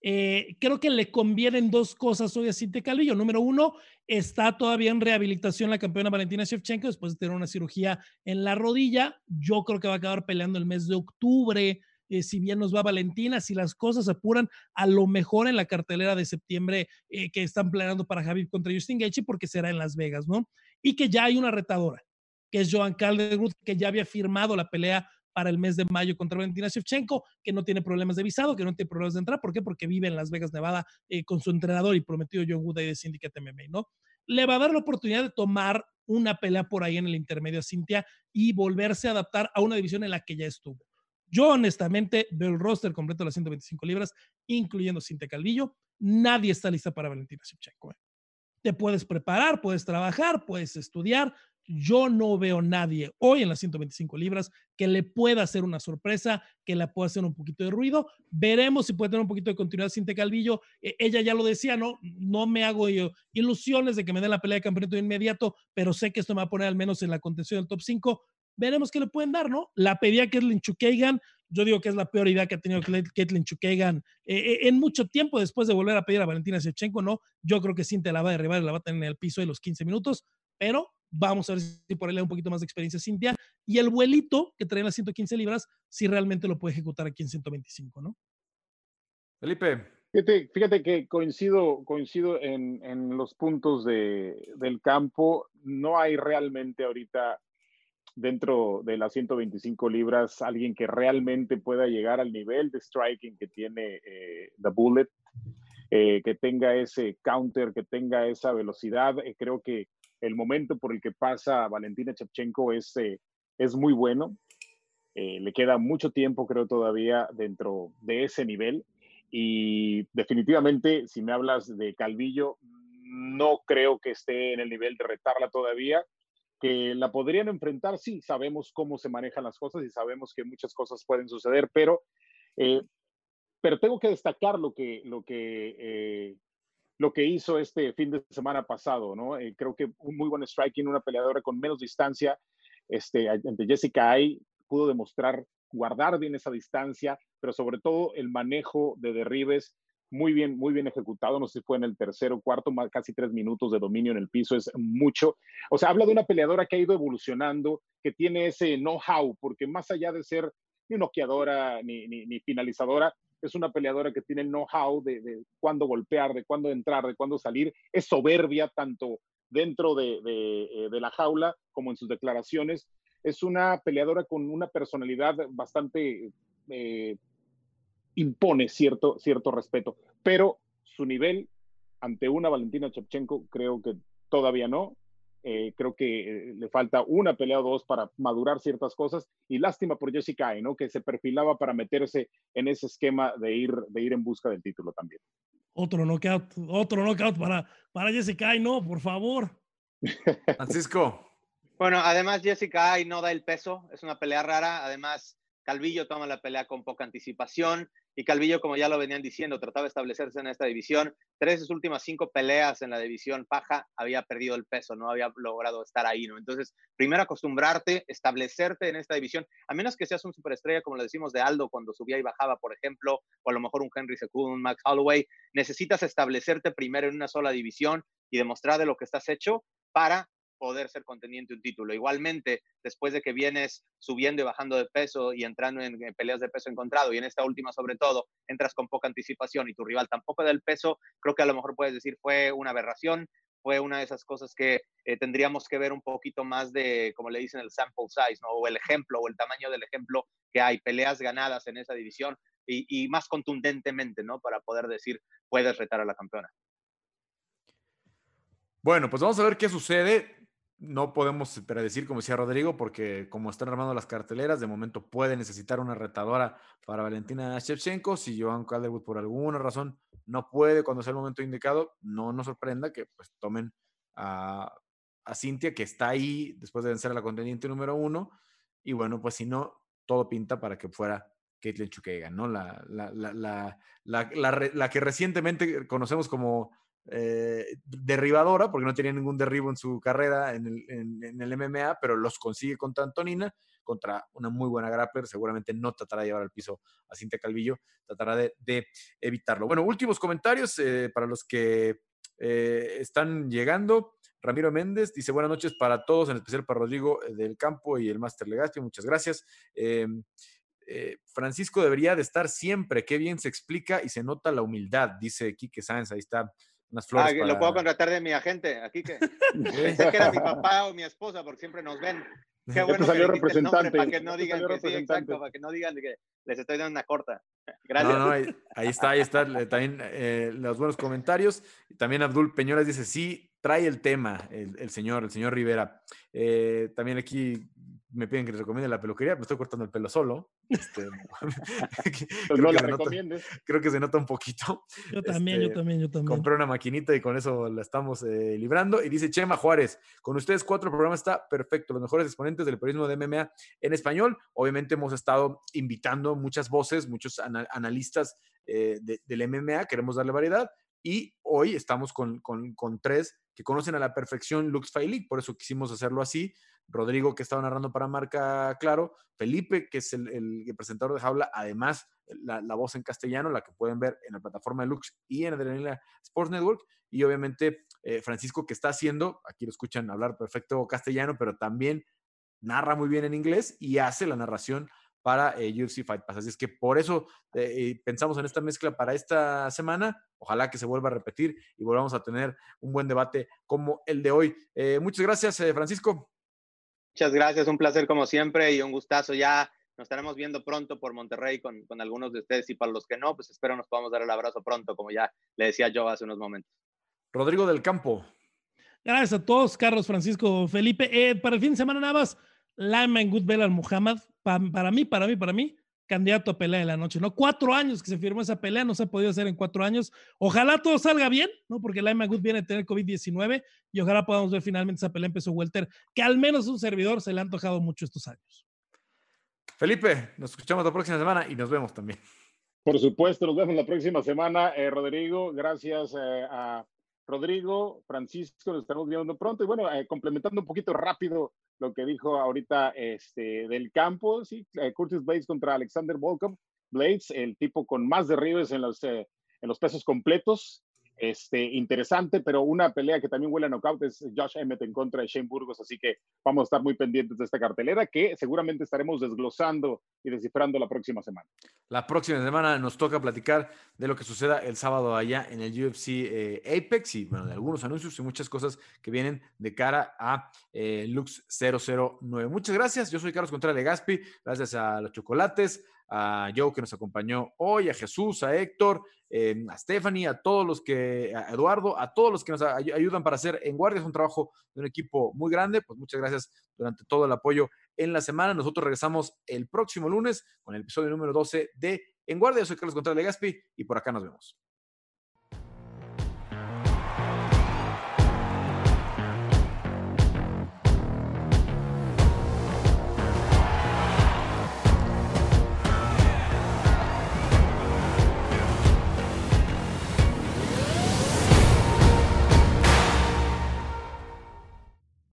Eh, creo que le convienen dos cosas hoy a Cintia Calvillo. Número uno, está todavía en rehabilitación la campeona Valentina Shevchenko después de tener una cirugía en la rodilla. Yo creo que va a acabar peleando el mes de octubre. Eh, si bien nos va Valentina, si las cosas apuran, a lo mejor en la cartelera de septiembre eh, que están planeando para Javier contra Justin Gaethje, porque será en Las Vegas, ¿no? Y que ya hay una retadora que es Joan Calderwood, que ya había firmado la pelea para el mes de mayo contra Valentina Shevchenko, que no tiene problemas de visado, que no tiene problemas de entrar. ¿Por qué? Porque vive en Las Vegas, Nevada, eh, con su entrenador y prometido John Wood de Syndicate MMA, ¿no? Le va a dar la oportunidad de tomar una pelea por ahí en el intermedio a Cintia y volverse a adaptar a una división en la que ya estuvo. Yo honestamente veo el roster completo de las 125 libras, incluyendo Cintia Calvillo. Nadie está lista para Valentina Shevchenko. ¿eh? Te puedes preparar, puedes trabajar, puedes estudiar, yo no veo nadie hoy en las 125 libras que le pueda hacer una sorpresa, que le pueda hacer un poquito de ruido. Veremos si puede tener un poquito de continuidad Cintia Calvillo. E, ella ya lo decía, ¿no? No me hago ilusiones de que me den la pelea de campeonato de inmediato, pero sé que esto me va a poner al menos en la contención del top 5. Veremos qué le pueden dar, ¿no? La pedía Kathleen Chukagan. Yo digo que es la peor idea que ha tenido Kathleen Chukagan eh, eh, en mucho tiempo después de volver a pedir a Valentina Shevchenko, ¿no? Yo creo que Cintia la va a derribar y la va a tener en el piso de los 15 minutos, pero Vamos a ver si por ahí le da un poquito más de experiencia Cintia. Y el vuelito que trae las 115 libras, si realmente lo puede ejecutar aquí en 125, ¿no? Felipe. Fíjate, que coincido, coincido en, en los puntos de, del campo. No hay realmente ahorita dentro de las 125 libras alguien que realmente pueda llegar al nivel de striking que tiene eh, The Bullet, eh, que tenga ese counter, que tenga esa velocidad. Eh, creo que el momento por el que pasa Valentina Chepchenko es, eh, es muy bueno. Eh, le queda mucho tiempo, creo, todavía dentro de ese nivel. Y definitivamente, si me hablas de Calvillo, no creo que esté en el nivel de retarla todavía. Que la podrían enfrentar, sí, sabemos cómo se manejan las cosas y sabemos que muchas cosas pueden suceder, pero, eh, pero tengo que destacar lo que, lo que lo que hizo este fin de semana pasado, ¿no? Eh, creo que un muy buen striking, una peleadora con menos distancia, este, ante Jessica Ay, pudo demostrar guardar bien esa distancia, pero sobre todo el manejo de derribes muy bien, muy bien ejecutado. No sé si fue en el tercero, cuarto, casi tres minutos de dominio en el piso, es mucho. O sea, habla de una peleadora que ha ido evolucionando, que tiene ese know-how, porque más allá de ser ni noqueadora ni, ni finalizadora, es una peleadora que tiene know-how de, cuándo golpear, de cuándo entrar, de cuándo salir, es soberbia tanto dentro de, eh, la jaula como en sus declaraciones. Es una peleadora con una personalidad bastante, eh, impone cierto, cierto respeto, pero su nivel ante una Valentina Chepchenko creo que todavía no. Eh, creo que eh, le falta una pelea o dos para madurar ciertas cosas y lástima por Jessica ¿no? Que se perfilaba para meterse en ese esquema de ir, de ir en busca del título también. Otro knockout, otro knockout para, para Jessica Ay, no, por favor. Francisco. Bueno, además Jessica Ay no da el peso, es una pelea rara, además Calvillo toma la pelea con poca anticipación, y Calvillo, como ya lo venían diciendo, trataba de establecerse en esta división. Tres de sus últimas cinco peleas en la división paja había perdido el peso, no había logrado estar ahí, ¿no? Entonces, primero acostumbrarte, establecerte en esta división, a menos que seas un superestrella, como lo decimos de Aldo cuando subía y bajaba, por ejemplo, o a lo mejor un Henry Secudo, un Max Holloway, necesitas establecerte primero en una sola división y demostrar de lo que estás hecho para poder ser contendiente un título. Igualmente, después de que vienes subiendo y bajando de peso y entrando en, peleas de peso encontrado, y en esta última sobre todo, entras con poca anticipación y tu rival tampoco del peso, creo que a lo mejor puedes decir fue una aberración, fue una de esas cosas que eh, tendríamos que ver un poquito más de, como le dicen, el sample size, ¿no? O el ejemplo, o el tamaño del ejemplo que hay, peleas ganadas en esa división y, y más contundentemente, ¿no? Para poder decir, puedes retar a la campeona. Bueno, pues vamos a ver qué sucede. No podemos predecir, como decía Rodrigo, porque como están armando las carteleras, de momento puede necesitar una retadora para Valentina Shevchenko. Si Joan Calderwood por alguna razón no puede cuando sea el momento indicado, no nos sorprenda que pues tomen a, a Cintia, que está ahí después de vencer a la contendiente número uno. Y bueno, pues si no, todo pinta para que fuera Caitlin Chukagan, ¿no? La, la, la, la, que recientemente conocemos como eh, derribadora, porque no tenía ningún derribo en su carrera en el, en, el, MMA, pero los consigue contra Antonina, contra una muy buena grappler, seguramente no tratará de llevar al piso a Cintia Calvillo, tratará de, evitarlo. Bueno, últimos comentarios eh, para los que eh, están llegando. Ramiro Méndez dice buenas noches para todos, en especial para Rodrigo del Campo y el Máster Legazpi, muchas gracias. Francisco debería de estar siempre, qué bien se explica y se nota la humildad, dice Quique Sáenz, ahí está Ah, lo puedo contratar de mi agente, aquí que pensé que era mi papá o mi esposa, porque siempre nos ven. Qué bueno que representante. para que no digan que sí, exacto, para que no digan que les estoy dando una corta. Gracias. No, no, ahí, está, ahí está también eh, los buenos comentarios. También Abdul Peñolas dice, sí, trae el tema el, el señor, el señor Rivera. Eh, también aquí me piden que les recomiende la peluquería, me estoy cortando el pelo solo. Este, pues no la recomiendes. creo que se nota un poquito. Yo también, yo este, también, yo también. Compré una maquinita y con eso la estamos eh, librando. Y dice Chema Juárez, con ustedes cuatro programas está perfecto, los mejores exponentes del periodismo de MMA en español. Obviamente hemos estado invitando muchas voces, muchos analistas eh, del MMA, queremos darle variedad. Y hoy estamos con, con, tres que conocen a la perfección Lux Fight por eso quisimos hacerlo así. Rodrigo, que estaba narrando para Marca Claro, Felipe, que es el, presentador de Jaula, además la, voz en castellano, la que pueden ver en la plataforma de Lux y en Adrenalina Sports Network, y obviamente eh, Francisco, que está haciendo, aquí lo escuchan hablar perfecto castellano, pero también narra muy bien en inglés y hace la narración para eh, UFC Fight Pass. Así es que por eso eh, pensamos en esta mezcla para esta semana. Ojalá que se vuelva a repetir y volvamos a tener un buen debate como el de hoy. muchas gracias, Francisco. Muchas gracias, un placer como siempre y un gustazo. Ya nos estaremos viendo pronto por Monterrey con, con, algunos de ustedes y para los que no, pues espero nos podamos dar el abrazo pronto, como ya le decía yo hace unos momentos. Rodrigo del Campo. Gracias a todos, Carlos, Francisco, Felipe. Eh, para el fin de semana nada más, Lyman Goodbell al Muhammad, para mí, para mí, para mí, candidato a pelea de la noche, ¿no? Cuatro años que se firmó esa pelea, no se ha podido hacer en cuatro años. Ojalá todo salga bien, ¿no? Porque Lima Good viene a tener COVID-19 y ojalá podamos ver finalmente esa pelea en peso welter, que al menos un servidor se le ha antojado mucho estos años. Felipe, nos escuchamos la próxima semana y nos vemos también. Por supuesto, nos vemos la próxima semana. Eh, Rodrigo, gracias eh, a Rodrigo, Francisco, nos estamos viendo pronto. Y bueno, eh, complementando un poquito rápido lo que dijo ahorita este, del campo, sí, eh, Curtis Blades contra Alexander Volkov. Blades, el tipo con más derribes en los, eh, en los pesos completos, este, interesante, pero una pelea que también huele a knockout es Josh Emmett en contra de Shane Burgos, así que vamos a estar muy pendientes de esta cartelera que seguramente estaremos desglosando y descifrando la próxima semana. La próxima semana nos toca platicar de lo que suceda el sábado allá en el UFC eh, Apex y bueno, de algunos anuncios y muchas cosas que vienen de cara a eh, Lux 009. Muchas gracias, yo soy Carlos Contreras de Gaspi, gracias a los chocolates, a Joe que nos acompañó hoy, a Jesús, a Héctor, eh, a Stephanie, a todos los que, a Eduardo, a todos los que nos ayudan para hacer en guardia. Es un trabajo de un equipo muy grande. Pues muchas gracias durante todo el apoyo en la semana. Nosotros regresamos el próximo lunes con el episodio número 12 de En Guardia. Soy Carlos Contreras Gaspi y por acá nos vemos.